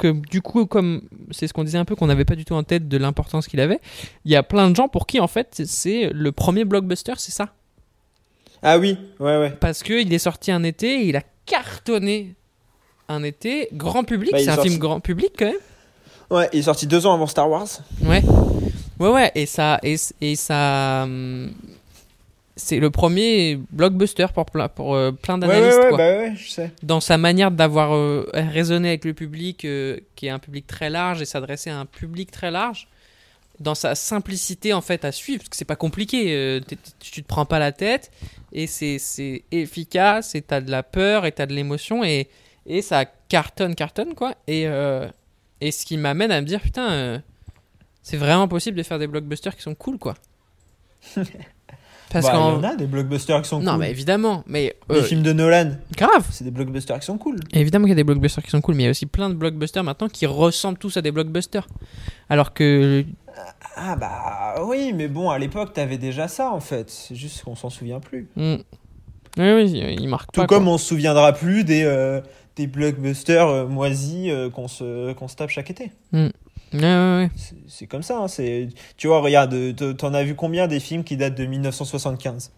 que du coup, comme c'est ce qu'on disait un peu qu'on n'avait pas du tout en tête de l'importance qu'il avait, il y a plein de gens pour qui en fait c'est- le premier blockbuster, c'est ça. Ah oui, ouais, ouais. Parce qu'il est sorti un été et il a cartonné un été, grand public, Bah, c'est est un sorti- film grand public quand même. Ouais, il est sorti deux ans avant Star Wars. Ouais. Ouais, ouais, et ça. Et, et ça hum, c'est le premier blockbuster pour plein, pour, euh, plein Ouais, ouais, d'analystes, ouais, bah ouais, je sais. Dans sa manière d'avoir euh, raisonné avec le public, euh, qui est un public très large, et s'adresser à un public très large. Dans sa simplicité, en fait, à suivre, parce que c'est pas compliqué. tu te prends pas la tête, et c'est efficace, et t'as de la peur, et t'as de l'émotion, et, et ça cartonne, cartonne, quoi. Et, et ce qui m'amène à me dire, putain, c'est vraiment possible de faire des blockbusters qui sont cool, quoi. Parce Bah, qu'en. Il y en a des blockbusters qui sont Non, cool. mais évidemment, mais. Les euh, films de Nolan, grave! c'est des blockbusters qui sont cool. Évidemment qu'il y a des blockbusters qui sont cool, mais il y a aussi plein de blockbusters maintenant qui ressemblent tous à des blockbusters. Alors que. Ah bah oui, mais bon, à l'époque, t'avais déjà ça en fait. C'est juste qu'on s'en souvient plus. Hmm. Oui, oui, il marque Tout pas. comme quoi. on se souviendra plus des, euh, des blockbusters euh, moisis euh, qu'on se, qu'on se tape chaque été. Ouais, ouais, ouais. C'est- comme ça. hein, c'est- Tu vois, regarde, euh, t'en as vu combien des films qui datent de 1975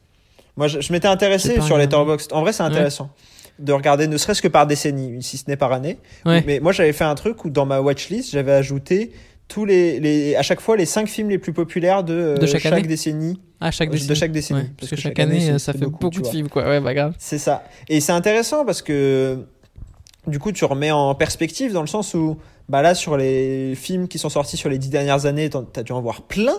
Moi, je, je m'étais intéressé sur. Letterboxd. En vrai, c'est intéressant de regarder, ne serait-ce que par décennie, si ce n'est par année. Ouais. Mais moi, j'avais fait un truc où dans ma watchlist, j'avais ajouté tous les, les, à chaque fois les cinq films les plus populaires de, euh, De chaque année décennie. Ah, chaque De décennie. chaque décennie. Parce, que, chaque année, ça fait beaucoup, beaucoup, de films, quoi. Ouais, bah grave. C'est ça. Et c'est intéressant parce que du coup, tu remets en perspective dans le sens où, bah là, sur les films qui sont sortis sur les dix dernières années, t'as dû en voir plein.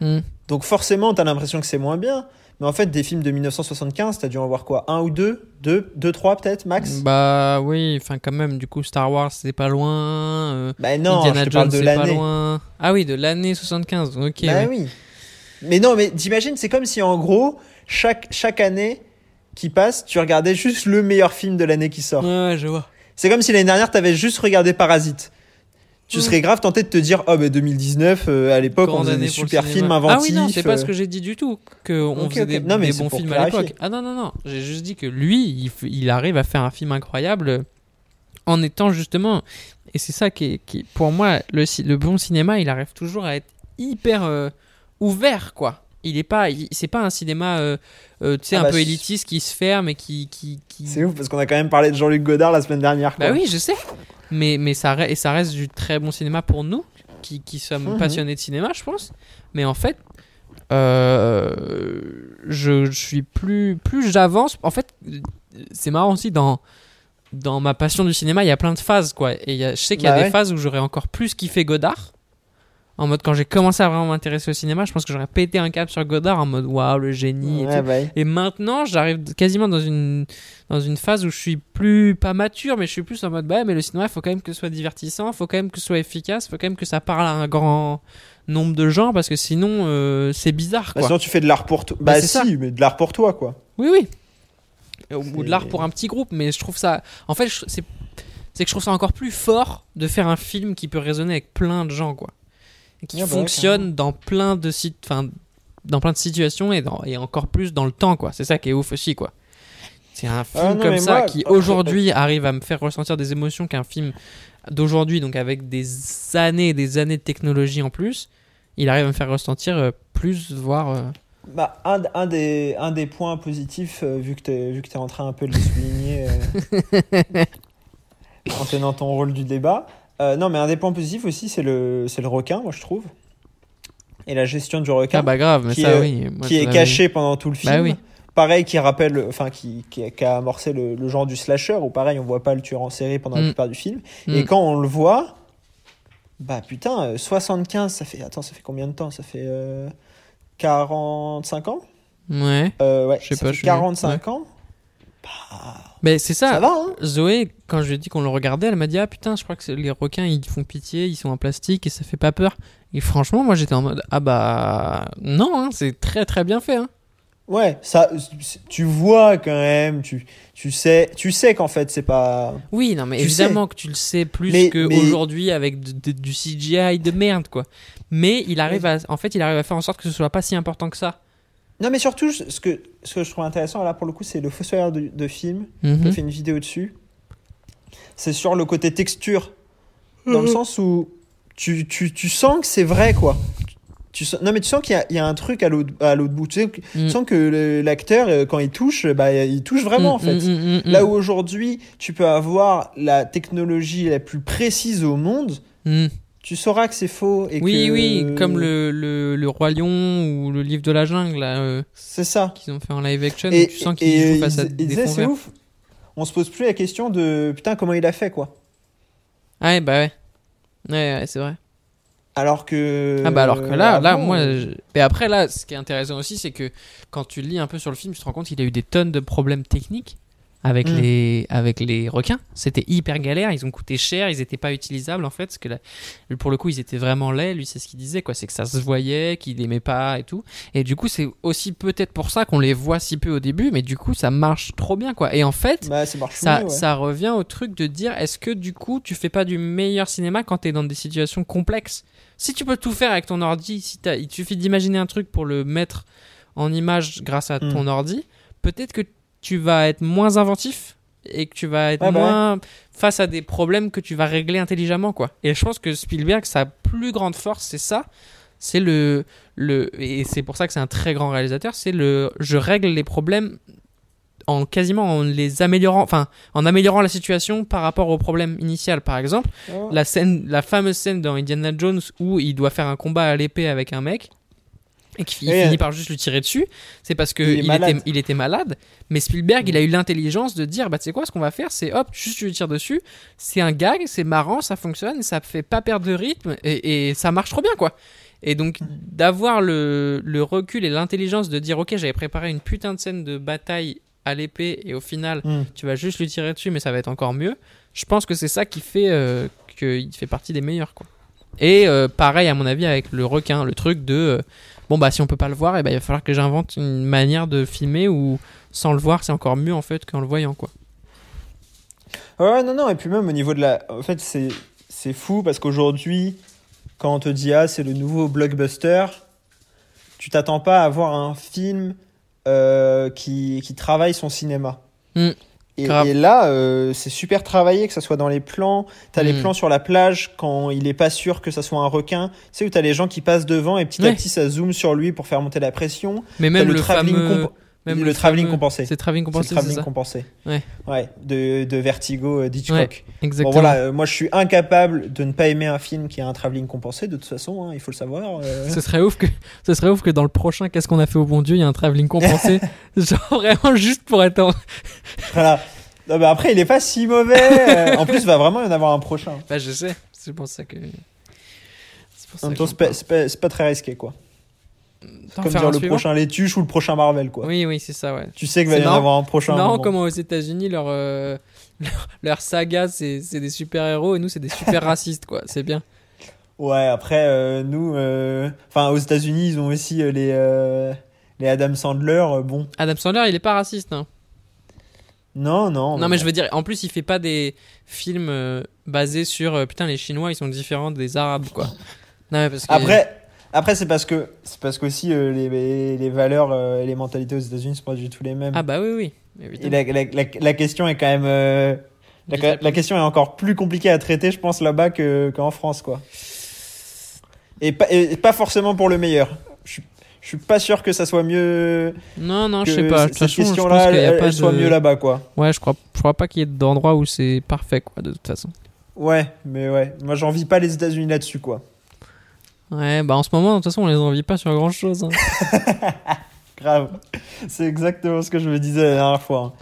Hmm. Donc forcément, t'as l'impression que c'est moins bien. Mais en fait, des films de 1975, t'as dû en voir quoi? Un ou deux? Deux, deux trois peut-être, max? Bah oui, enfin quand même, du coup Star Wars c'est pas loin. euh, Bah non, Indiana je te parle Jones de c'est pas l'année. loin. Ah oui, de l'année 75. Ok. Bah ouais. oui. Mais non, mais t'imagines, c'est comme si en gros, chaque, chaque année qui passe, tu regardais juste le meilleur film de l'année qui sort. Ouais, je vois. C'est comme si l'année dernière, t'avais juste regardé Parasite. Tu Mm. serais grave tenté de te dire, oh, bah 2019, euh, à l'époque, on faisait des super films inventifs. Ah oui, non, c'est pas euh, ce que j'ai dit du tout. Que on Ok, faisait des, Non, mais des bons films à l'époque. Ah non, non, non. J'ai juste dit que lui, il, arrive à faire un film incroyable euh, en étant justement. Et c'est ça qui est, qui pour moi, le, bon cinéma, il arrive toujours à être hyper euh, ouvert, quoi. Il est pas, c'est pas un cinéma, euh, euh, tu sais, Ah un bah, peu élitiste qui se ferme et qui, qui, qui- C'est ouf parce qu'on a quand même parlé de Jean-Luc Godard la semaine dernière. Quoi. Bah oui, je sais. Mais, mais ça, re- et ça reste du très bon cinéma pour nous, qui, qui sommes Mhm. passionnés de cinéma, je pense. Mais en fait, euh, je, je suis plus, plus j'avance. En fait, c'est marrant aussi dans, dans ma passion du cinéma, il y a plein de phases, quoi. Et il y a- je sais qu'il y a Bah des ouais. phases où j'aurais encore plus kiffé Godard. En mode, quand j'ai commencé à vraiment m'intéresser au cinéma, je pense que j'aurais pété un cap sur Godard en mode, waouh, le génie. et Ouais, tout. bah. Et maintenant, j'arrive quasiment dans une, dans une phase où je suis plus, pas mature, mais je suis plus en mode, bah, mais le cinéma, il faut quand même que ce soit divertissant, il faut quand même que ce soit efficace, il faut quand même que ça parle à un grand nombre de gens, parce que sinon, euh, c'est bizarre, Bah, quoi. sinon, tu fais de l'art pour toi. Bah, Bah, si, ça. mais de l'art pour toi, quoi. Oui, oui. Ou- de l'art pour un petit groupe, mais je trouve ça. En fait, c'est que je trouve ça encore plus fort de faire un film qui peut résonner avec plein de gens, quoi. Qui Ah bah ouais, fonctionne dans plein de sites. Enfin, dans plein de situations et, dans- et encore plus dans le temps, quoi. C'est ça qui est ouf aussi, quoi. C'est un film Ah non, comme ça moi, qui après- aujourd'hui arrive à me faire ressentir des émotions qu'un film d'aujourd'hui, donc avec des années et des années de technologie en plus, il arrive à me faire ressentir euh, plus, voire. euh, Bah, un, un, des, un des points positifs, euh, vu que tu es, vu que t'es en train un peu de le souligner euh, en tenant ton rôle du débat. Euh, non, mais un des points positifs aussi, c'est le, c'est le requin, moi, je trouve. Et la gestion du requin, Ah bah grave, mais qui ça est- oui. moi, qui est caché pendant tout le film. Bah oui. Pareil, qui rappelle, enfin, qui, qui, a- qui a amorcé le, le genre du slasher, où pareil, on voit pas le tueur en série pendant la Mm. plupart du film. Mm. Et quand on le voit, bah putain, euh, 75, ça fait. Attends, ça fait combien de temps? Ça fait euh, 45 ans? Ouais. euh, Ouais, Je sais pas, fait je- 45 ans. Mais c'est ça. Ça va, hein Zoé, quand je lui ai dit qu'on le regardait, elle m'a dit Ah putain, je crois que les requins ils font pitié, ils sont en plastique et ça fait pas peur. Et franchement, moi j'étais en mode Ah bah non, hein, c'est très très bien fait. Hein. Ouais, ça, tu vois quand même, tu, tu sais, tu sais qu'en fait, c'est pas. Oui, non, mais Tu évidemment que tu le sais plus Mais- qu'aujourd'hui avec de- de- du CGI de merde quoi. Mais il arrive à, en fait, il arrive à faire en sorte que ce soit pas si important que ça. Non, mais surtout, ce que, ce que je trouve intéressant là pour le coup, c'est le Fossoyeur de, de film. Mhm. J'ai fait une vidéo dessus. C'est sur le côté texture. Dans Mhm. le sens où tu, tu, tu sens que c'est vrai, quoi. Tu sens, non, mais tu sens qu'il y a, il y a un truc à l'autre, à l'autre bout. Tu, sais, que- tu Mm. sens que l'acteur, euh, quand il touche, bah, il touche vraiment, en Mm, fait. mm, mm, mm, Là où aujourd'hui, tu peux avoir la technologie la plus précise au monde, mm. Tu sauras que c'est faux. Et Oui, que- oui, comme le, le, le Roi Lion ou le livre de la jungle euh, C'est ça. qu'ils ont fait en live action. Et, tu sens et- qu'ils et jouent face à ils- ils des disaient, c'est ouf. On se pose plus la question de putain comment il a fait quoi. Ouais, bah ouais. Ouais, ouais, c'est vrai. Alors que. Ah bah alors que là, là, moi, euh, je- et après là, ce qui est intéressant aussi, c'est que quand tu lis un peu sur le film, tu te rends compte qu'il a eu des tonnes de problèmes techniques avec Mm. les avec les requins. C'était hyper galère, ils ont coûté cher, ils étaient pas utilisables en fait, parce que là, pour le coup, ils étaient vraiment laids. Lui, c'est ce qu'il disait, quoi, c'est que ça se voyait, qu'il aimait pas et tout. Et du coup, c'est aussi peut-être pour ça qu'on les voit si peu au début, mais du coup, ça marche trop bien, quoi. Et en fait, Bah, ça ça, mieux, ouais. ça revient au truc de dire est-ce que du coup tu fais pas du meilleur cinéma quand t'es dans des situations complexes? Si tu peux tout faire avec ton ordi, si il suffit d'imaginer un truc pour le mettre en image grâce à Mm. ton ordi, peut-être que tu vas être moins inventif et que tu vas être Ouais, bah moins face à des problèmes que tu vas régler intelligemment quoi. Et je pense que Spielberg sa plus grande force c'est ça, c'est le le et c'est pour ça que c'est un très grand réalisateur, c'est le je règle les problèmes en quasiment en les améliorant, enfin en améliorant la situation par rapport au problème initial. Par exemple, Oh. la scène, la fameuse scène dans Indiana Jones où il doit faire un combat à l'épée avec un mec et qu'il Et, finit euh, par juste lui tirer dessus, c'est parce que il était, il était malade. Mais Spielberg, il a eu l'intelligence de dire, bah tu sais quoi, ce qu'on va faire, c'est hop, juste tu lui tires dessus. C'est un gag, c'est marrant, ça fonctionne, ça fait pas perdre de rythme et, et ça marche trop bien quoi. Et donc d'avoir le, le recul et l'intelligence de dire, ok, j'avais préparé une putain de scène de bataille à l'épée et au final Mm. tu vas juste lui tirer dessus, mais ça va être encore mieux. Je pense que c'est ça qui fait euh, qu'il fait partie des meilleurs, quoi. Et euh, pareil, à mon avis, avec le requin, le truc de euh, bon bah si on peut pas le voir, et ben il va falloir que j'invente une manière de filmer où sans le voir, c'est encore mieux en fait qu'en le voyant, quoi. Ouais, non, non, et puis même au niveau de la. En fait, c'est, c'est fou parce qu'aujourd'hui, quand on te dit, ah, c'est le nouveau blockbuster, tu t'attends pas à voir un film euh, qui, qui travaille son cinéma. Mm. Et, là, euh, c'est super travaillé, que ça soit dans les plans. T'as les Mm. plans sur la plage quand il est pas sûr que ça soit un requin. Tu sais où t'as les gens qui passent devant et petit à petit ça zoome sur lui pour faire monter la pression. Mais même le, le, travelling fameux. Même le travelling compensé. C'est travelling le compensé, c'est travelling compensé. Ouais. Ouais, de, de Vertigo euh, d'Hitchcock. Exactement. Bon voilà, euh, moi je suis incapable de ne pas aimer un film qui a un travelling compensé, de toute façon, hein, il faut le savoir. euh. Ce serait ouf que, ce serait ouf que dans le prochain, qu'est-ce qu'on a fait au bon Dieu, il y a un travelling compensé. Genre vraiment juste pour être en. Voilà. Non, mais après, il est pas si mauvais. en plus, il va vraiment y en avoir un prochain. Bah, je sais. C'est pour ça que. C'est pas, pas, c'est pas très risqué, quoi. Comme faire dire le suivant prochain Les Tuches ou le prochain Marvel, quoi. Oui, oui, c'est ça, ouais. Tu sais qu'il va y en avoir un prochain. moment. comment aux États-Unis, leur, euh, leur, leur saga, c'est des super-héros et nous, c'est des super racistes, quoi. C'est bien. Ouais, après, euh, nous, euh, enfin, aux États-Unis, ils ont aussi euh, les, les Adam Sandler. bon, Adam Sandler, il est pas raciste, hein. non, non. Non, mais je veux dire, en plus, il fait pas des films basés sur putain, les Chinois, ils sont différents des Arabes, quoi. Non, mais parce que. Après, après c'est parce que c'est parce qu'aussi euh, les, les valeurs euh, et les mentalités aux États-Unis sont pas du tout les mêmes. Ah, bah oui, oui. et la, la, la, la question est quand même. euh, la, question est encore plus compliquée à traiter, je pense, là-bas que- qu'en France, quoi. Et pas, et pas forcément pour le meilleur. Je suis, je suis pas sûr que ça soit mieux. Non, non, je sais pas. De toute cette façon, je pense question-là, a elle, elle soit de- mieux là-bas, quoi. Ouais, je crois, je crois pas qu'il y ait d'endroit où c'est parfait, quoi, de toute façon. Ouais, mais ouais. Moi, j'en vis pas les États-Unis là-dessus, quoi. Ouais, bah en ce moment, de toute façon, on les envie pas sur grand chose. Grave. C'est exactement ce que je me disais la dernière fois.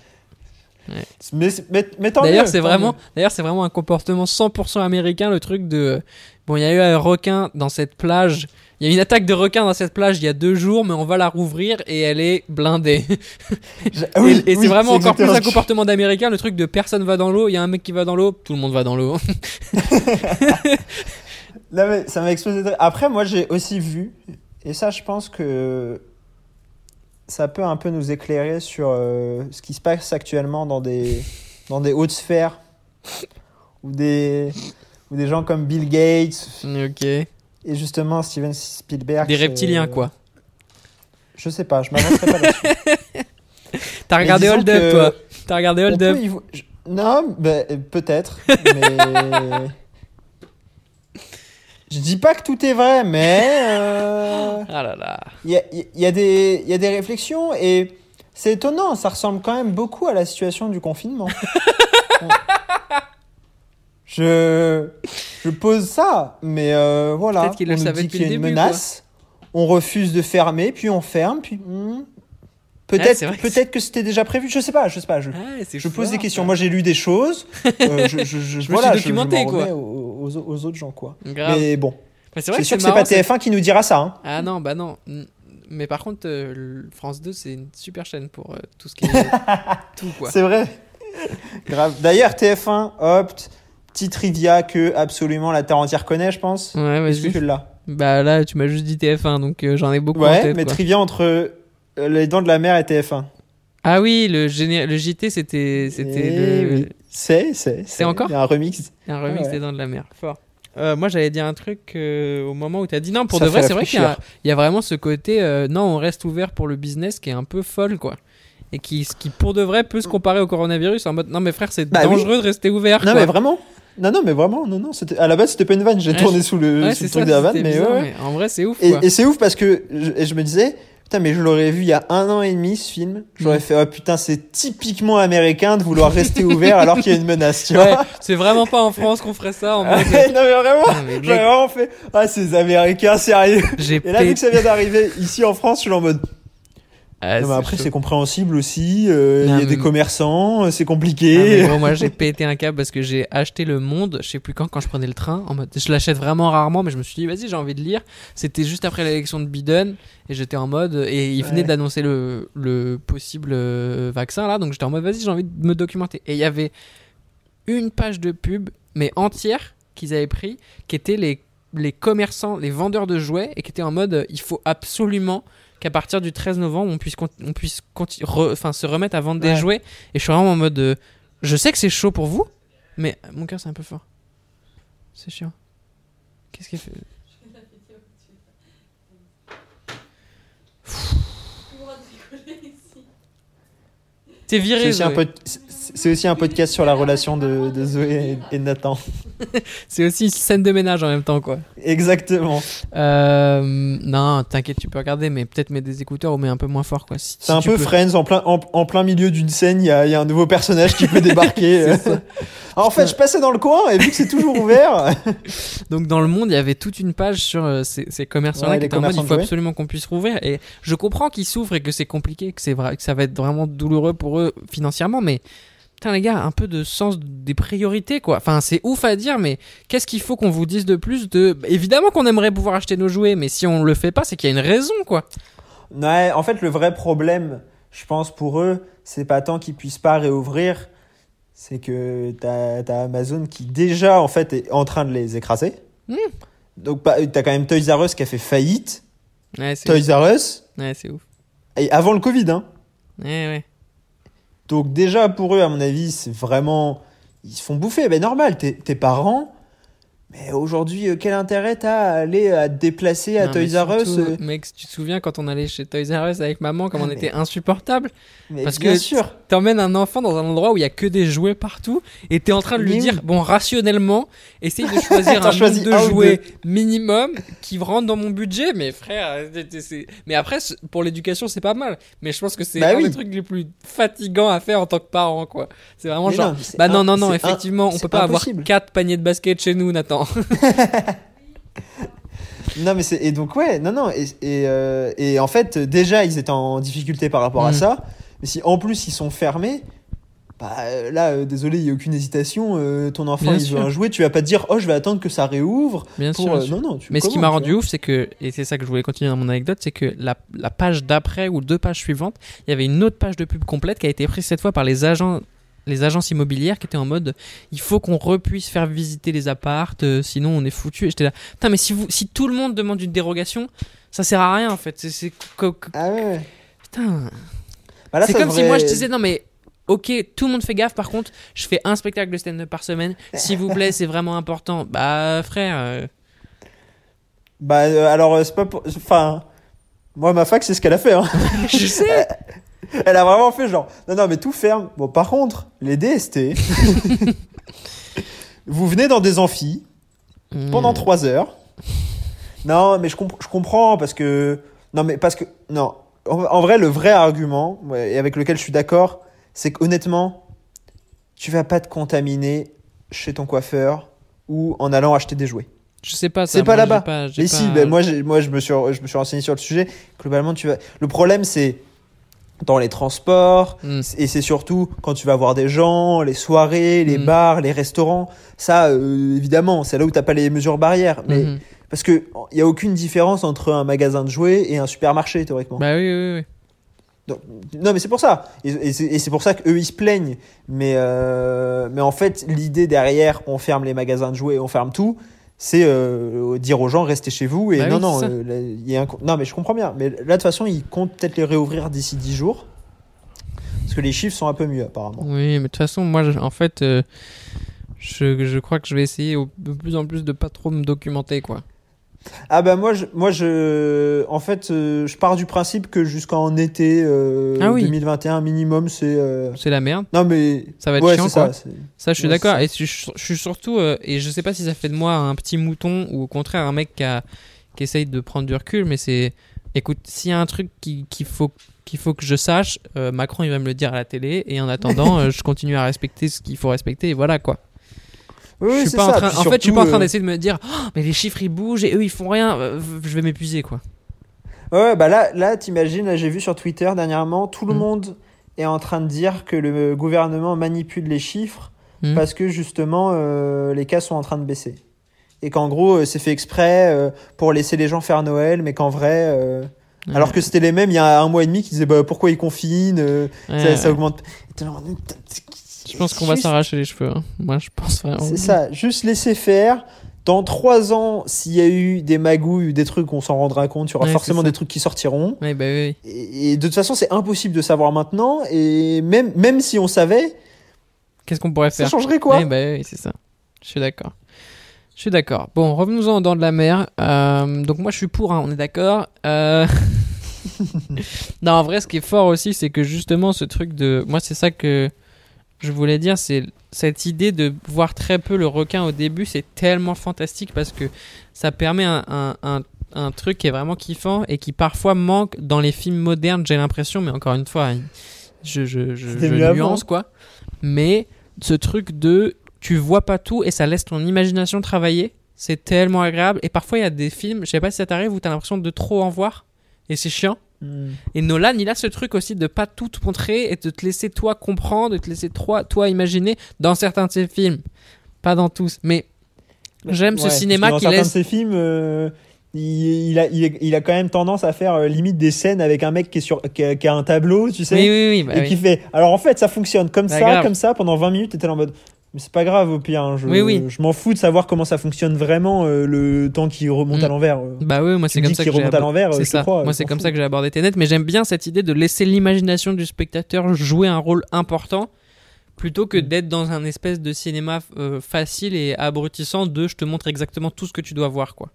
Ouais. Mais, mais, mais D'ailleurs, c'est vraiment, d'ailleurs, c'est vraiment un comportement 100% américain, le truc de, bon, il y a eu un requin dans cette plage. Il y a eu une attaque de requin dans cette plage il y a deux jours, mais on va la rouvrir et elle est blindée. Et- oui, c'est vraiment encore plus un comportement d'américain, le truc de personne va dans l'eau, il y a un mec qui va dans l'eau, tout le monde va dans l'eau. Non, mais ça m'a explosé. de- Après, moi, j'ai aussi vu, et ça, je pense que ça peut un peu nous éclairer sur euh, ce qui se passe actuellement dans des, dans des hautes sphères, ou des, ou des gens comme Bill Gates, ok. et justement Steven Spielberg. Des euh, reptiliens, quoi. Je sais pas, je m'avancerai pas là-dessus. T'as regardé Hold Up, toi T'as regardé Hold Up je- Non, bah, peut-être, mais. Je dis pas que tout est vrai, mais. euh, Ah là là. Il y, a, il y a des- il y a des réflexions et c'est étonnant, ça ressemble quand même beaucoup à la situation du confinement. je, je pose ça, mais euh, voilà. Peut-être qu'il le savait depuis qu'il y a le une début, menace, on refuse de fermer, puis on ferme, puis. hmm, Peut-être que peut-être que c'était déjà prévu, je sais pas, je sais pas. Je, je pose fort, des questions. ça. Moi, j'ai lu des choses. euh, je, je, je, Je me suis documenté, m'en quoi. Aux, autres gens, quoi. Grave. Mais bon, c'est sûr que c'est pas TF1 qui nous dira ça. Hein. Ah non, bah non. Mais par contre, euh, France 2, c'est une super chaîne pour euh, tout ce qui est. tout, quoi. C'est vrai. Grave. D'ailleurs, TF1 opte, petit trivia que absolument la terre entière connaît, je pense. Ouais, Est-ce que vas-y. tu l'as? Bah là, tu m'as juste dit TF1, donc euh, j'en ai beaucoup en Ouais, mais quoi. trivia entre les dents de la mer et TF1. Ah oui, le, géné- le JT, c'était c'était Eh le... oui. C'est, c'est. C'est encore Il y a un remix. un remix Ouais. des Dents de la Mer. Fort. Euh, moi, j'allais dire un truc euh, au moment où tu as dit non, pour Ça de vrai, c'est vrai qu'il y, a- réfléchir. il y a vraiment ce côté euh, non, on reste ouvert pour le business qui est un peu folle, quoi. Et qui, qui pour de vrai, peut se comparer au coronavirus en mode non, mais frère, c'est Bah oui. dangereux de rester ouvert. Non, quoi. mais vraiment. Non, non, mais vraiment. Non, non. C'était, à la base, c'était pas une vanne. J'ai Ouais, tourné sous le, Ouais, sous le c'est truc ça, de la vanne, mais bizarre, ouais, ouais. mais en vrai, c'est ouf, Et, quoi. et c'est ouf parce que je, et je me disais, putain, mais je l'aurais vu il y a un an et demi ce film. J'aurais Mm. fait, oh putain, c'est typiquement américain de vouloir rester ouvert alors qu'il y a une menace, tu Ouais, vois. c'est vraiment pas en France qu'on ferait ça en mode. non, mais vraiment, mais mec, j'aurais vraiment fait, ah, ces américains, sérieux. J'ai Et là, vu que ça vient d'arriver ici en France, je suis en mode. Ah, non, mais après, c'est compréhensible aussi. euh, Il y a des commerçants, euh, c'est mais compliqué. moi j'ai pété un câble parce que j'ai acheté Le Monde, je sais plus quand, quand je prenais le train. En mode, je l'achète vraiment rarement, mais je me suis dit, vas-y, j'ai envie de lire. C'était juste après l'élection de Biden et j'étais en mode. Et il venait Ouais. d'annoncer le, le possible euh, vaccin là, donc j'étais en mode, vas-y, j'ai envie de me documenter. Et il y avait une page de pub, mais entière, qu'ils avaient pris, qui était les, les commerçants, les vendeurs de jouets, et qui était en mode, il faut absolument qu'à partir du 13 novembre, on puisse, on puisse re- enfin, se remettre à vendre des Ouais. jouets. Et je suis vraiment en mode. euh, je sais que c'est chaud pour vous, mais mon cœur c'est un peu fort. C'est chiant. Qu'est-ce qu'il fait? T'es viré, C'est un peu, c'est- aussi un podcast sur la relation de, de Zoé et, Nathan. C'est aussi une scène de ménage en même temps, quoi. Exactement. Euh, non, t'inquiète, tu peux regarder, mais peut-être mettre des écouteurs ou mais un peu moins fort, quoi. Si- C'est si un peu peux. Friends, en plein, en, en plein milieu d'une scène, il y a, il y a un nouveau personnage qui peut débarquer. En fait, je passais dans le coin et vu que c'est toujours ouvert, Donc dans le monde, il y avait toute une page sur euh, ces, ces commerçants-là Ouais, qui les étaient en mode il faut absolument qu'on puisse rouvrir. Et je comprends qu'ils souffrent et que c'est compliqué, que c'est vrai, que ça va être vraiment douloureux pour eux financièrement, mais putain les gars, un peu de sens des priorités quoi. Enfin c'est ouf à dire, mais qu'est-ce qu'il faut qu'on vous dise de plus de Évidemment qu'on aimerait pouvoir acheter nos jouets, mais si on le fait pas, c'est qu'il y a une raison quoi. Ouais, en fait, le vrai problème, je pense, pour eux, c'est pas tant qu'ils puissent pas réouvrir, c'est que t'as as Amazon qui déjà, en fait, est en train de les écraser. Mm. Donc, pas- t'as quand même Toys R Us qui a fait faillite. Ouais c'est ouf. Toys R Us, Ouais, c'est ouf. et avant le Covid, hein. Ouais ouais. Donc, déjà, pour eux, à mon avis, c'est vraiment. Ils se font bouffer. Ben, normal, tes tes parents. Mais aujourd'hui, euh, quel intérêt t'as à aller à te déplacer à Non, Toys R Us surtout, euh, Mec, tu te souviens quand on allait chez Toys R Us avec maman, comme Ah, on mais- était insupportable Mais Parce bien que sûr. T'emmènes un enfant dans un endroit où il y a que des jouets partout et t'es en train de lui Mais dire oui. bon rationnellement essaye de choisir un nombre de ou jouets minimum qui rentre dans mon budget mais frère c'est- mais après pour l'éducation c'est pas mal mais je pense que c'est Bah un oui. des trucs les plus fatigants à faire en tant que parent quoi c'est vraiment genre non, bah non non non effectivement on peut pas impossible. avoir quatre paniers de basket chez nous Nathan Non mais c'est et donc ouais non non et et, euh, et en fait déjà ils étaient en difficulté par rapport à Mm. ça mais si en plus ils sont fermés bah euh, là euh, désolé il y a aucune hésitation euh, ton enfant Bien il sûr. veut un jouet tu vas pas te dire oh je vais attendre que ça réouvre bien pour sûr, bien non non tu Mais ce qui m'a rendu ouf, c'est que, et c'est ça que je voulais continuer dans mon anecdote, c'est que la, la page d'après ou deux pages suivantes, il y avait une autre page de pub complète qui a été prise cette fois par les agents les agences immobilières qui étaient en mode il faut qu'on repuisse faire visiter les appartes euh, sinon on est foutu. Et j'étais là putain mais si vous si tout le monde demande une dérogation ça sert à rien en fait. C'est ah ouais, putain. Bah, c'est comme si moi je disais non mais ok tout le monde fait gaffe. Par contre je fais un spectacle de stand-up par semaine. S'il vous plaît c'est vraiment important. Bah frère euh, bah euh, alors c'est pas pour- enfin moi ma fac c'est ce qu'elle a fait hein. je sais elle a vraiment fait genre non non mais tout ferme bon par contre les DST vous venez dans des amphis pendant Hmm. trois heures. Non, mais je, comp- je comprends parce que. Non, mais parce que. Non. En, en vrai, le vrai argument, ouais, et avec lequel je suis d'accord, c'est qu'honnêtement, tu vas pas te contaminer chez ton coiffeur ou en allant acheter des jouets. Je sais pas. C'est pas là-bas. pas- Mais si, pas- ben moi, moi je, me suis, je me suis renseigné sur le sujet. Globalement, tu vas. Le problème, c'est dans les transports, Hmm. et c'est surtout quand tu vas voir des gens, les soirées, les Mm. bars, les restaurants. Ça, euh, évidemment, c'est là où t'as pas les mesures barrières. Mais Mhm. parce que il y a aucune différence entre un magasin de jouets et un supermarché théoriquement. Bah oui, oui, oui. Donc, non, mais c'est pour ça. Et, et c'est et c'est pour ça qu'eux ils se plaignent. Mais euh, mais en fait, l'idée derrière, on ferme les magasins de jouets, on ferme tout. C'est euh, dire aux gens restez chez vous et Bah non oui, non euh, là, y a un non mais je comprends bien. Mais là de toute façon ils comptent peut-être les réouvrir d'ici 10 jours. Parce que les chiffres sont un peu mieux apparemment. Oui, mais de toute façon, moi, je- en fait, euh, je, je crois que je vais essayer au- de plus en plus de pas trop me documenter, quoi. Ah bah moi je, moi je en fait euh, je pars du principe que jusqu'en été euh, Ah oui. 2021 minimum c'est euh, C'est la merde. non mais Ça va être ouais chiant, quoi. ça je suis Ouais, d'accord. Et je, suis surtout, euh, et je sais pas si ça fait de moi un petit mouton ou au contraire un mec qui, a, qui essaye de prendre du recul, mais c'est, écoute, s'il y a un truc qui- qu'il faut qu'il faut que je sache, Macron il va me le dire à la télé, et en attendant, je continue à respecter ce qu'il faut respecter, et voilà quoi. Oui, oui, je suis c'est pas ça. en train, en fait, je suis pas en train euh, d'essayer de me dire, Oh, mais les chiffres ils bougent et eux ils font rien, euh, je vais m'épuiser quoi. Ouais, bah là, là t'imagines, là, j'ai vu sur Twitter dernièrement, tout le Mm. monde est en train de dire que le gouvernement manipule les chiffres Mm. parce que justement euh, les cas sont en train de baisser. Et qu'en gros, c'est fait exprès euh, pour laisser les gens faire Noël, mais qu'en vrai. euh. Alors que c'était les mêmes il y a un mois et demi qui disaient bah, pourquoi ils confinent, ça, ça augmente. Je pense qu'on va s'arracher les cheveux. hein. Moi, je pense vraiment. C'est ça, juste laisser faire. Dans trois ans, s'il y a eu des magouilles ou des trucs, on s'en rendra compte. Il y aura Ouais, forcément ça. des trucs qui sortiront. Ouais, bah oui. Et, et de toute façon, c'est impossible de savoir maintenant. Et même, même si on savait, Qu'est-ce qu'on pourrait ça faire? changerait quoi? Ouais, bah oui, c'est ça. Je suis d'accord. Je suis d'accord. Bon, revenons-en dans de la mer. Euh, donc moi, je suis pour, hein, on est d'accord. Euh... non, en vrai, ce qui est fort aussi, c'est que justement, ce truc de... Moi, c'est ça que... je voulais dire, c'est cette idée de voir très peu le requin au début, c'est tellement fantastique parce que ça permet un, un, un, un truc qui est vraiment kiffant et qui parfois manque dans les films modernes, j'ai l'impression, mais encore une fois, je, je, je, je nuance quoi. Mais ce truc de tu vois pas tout et ça laisse ton imagination travailler, c'est tellement agréable. Et parfois, il y a des films, je sais pas si ça t'arrive, où t'as l'impression de trop en voir et c'est chiant. Et Nolan, il a ce truc aussi de pas tout te montrer et de te laisser toi comprendre, de te laisser toi, toi imaginer dans certains de ses films. Pas dans tous, mais j'aime ce cinéma qui que dans certains laisse. de ses films, euh, il, il a, il, a quand même tendance à faire euh, limite des scènes avec un mec qui, est sur, qui, a, qui a un tableau, tu sais, Oui, oui, oui. bah et oui. qui fait. Alors en fait, ça fonctionne comme Bah, ça, grave. comme ça, pendant 20 minutes, et t'es là en mode. Mais c'est pas grave au pire, hein, je, Oui, oui. je m'en fous de savoir comment ça fonctionne vraiment euh, le temps qui remonte Mm. à l'envers. euh. Bah oui, moi c'est me comme ça que j'ai remonte à abordé- l'envers, C'est je te ça. crois, Moi je c'est m'en comme fous. ça que j'ai abordé Tenet, mais j'aime bien cette idée de laisser l'imagination du spectateur jouer un rôle important plutôt Mm. que d'être dans un espèce de cinéma euh, facile et abrutissant de je te montre exactement tout ce que tu dois voir quoi.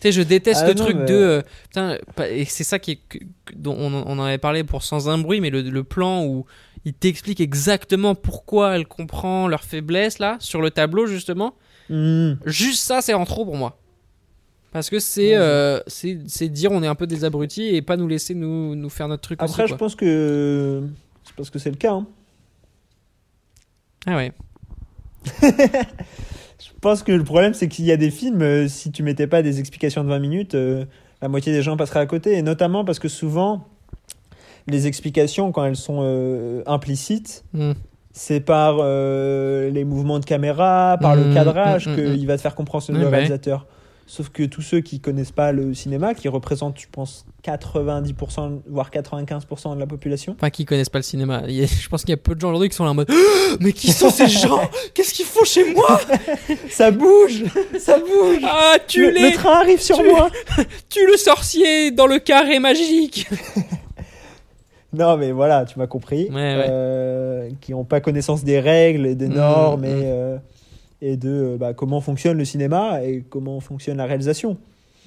Tu sais, je déteste Ah le non, truc mais- de euh, putain, et c'est ça qui est que- que- dont on, en- on en avait parlé pour sans un bruit, mais le, le plan où il t'explique exactement pourquoi elle comprend leur faiblesse là sur le tableau justement. Mm. Juste ça, c'est en trop pour moi. Parce que c'est euh, c'est dire on est un peu des abrutis et pas nous laisser nous, nous faire notre truc Après, aussi, je pense que. C'est parce que c'est le cas. hein. Ah ouais. Je pense que le problème, c'est qu'il y a des films, euh, si tu mettais pas des explications de 20 minutes, euh, la moitié des gens passeraient à côté. Et notamment parce que souvent, les explications, quand elles sont euh, implicites, Mm. c'est par euh, les mouvements de caméra, par Mm, le cadrage, mm, mm, qu'il mm. va te faire comprendre ce bah réalisateur. Sauf que tous ceux qui connaissent pas le cinéma, qui représentent, je pense, 90%, voire 95% de la population, Enfin, qui connaissent pas le cinéma. A- je pense qu'il y a peu de gens aujourd'hui qui sont là en mode Mais qui sont ces gens? Qu'est-ce qu'ils font chez moi? Ça bouge Ça bouge Ah, tu le, les le train arrive sur tu- moi Tu le sorcier dans le carré magique Non, mais voilà, tu m'as compris. Ouais, ouais. Euh, qui n'ont pas connaissance des règles, des Mm, normes mm. et, euh, et de euh, bah, comment fonctionne le cinéma et comment fonctionne la réalisation.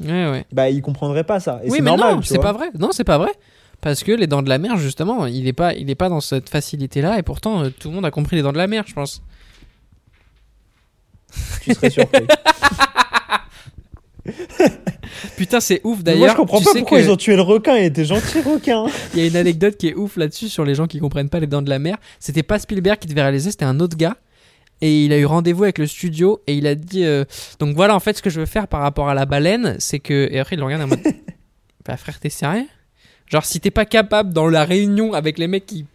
Ouais, ouais. Bah, ils comprendraient pas ça. Et oui, c'est mais normal. non, c'est pas vrai. Non, c'est pas vrai. Parce que les dents de la mer, justement, il est pas, il est pas dans cette facilité-là, et pourtant, euh, tout le monde a compris les dents de la mer, je pense. Tu serais surpris. Putain, c'est ouf d'ailleurs. Moi, je comprends tu pas pourquoi que- ils ont tué le requin. Il était gentil, requin. Il y a une anecdote qui est ouf là-dessus sur les gens qui comprennent pas les dents de la mer. C'était pas Spielberg qui devait réaliser, c'était un autre gars. Et il a eu rendez-vous avec le studio et il a dit euh, donc voilà en fait ce que je veux faire par rapport à la baleine, c'est que et après il le regarde en mode bah frère t'es sérieux? Genre si t'es pas capable dans la réunion avec les mecs qui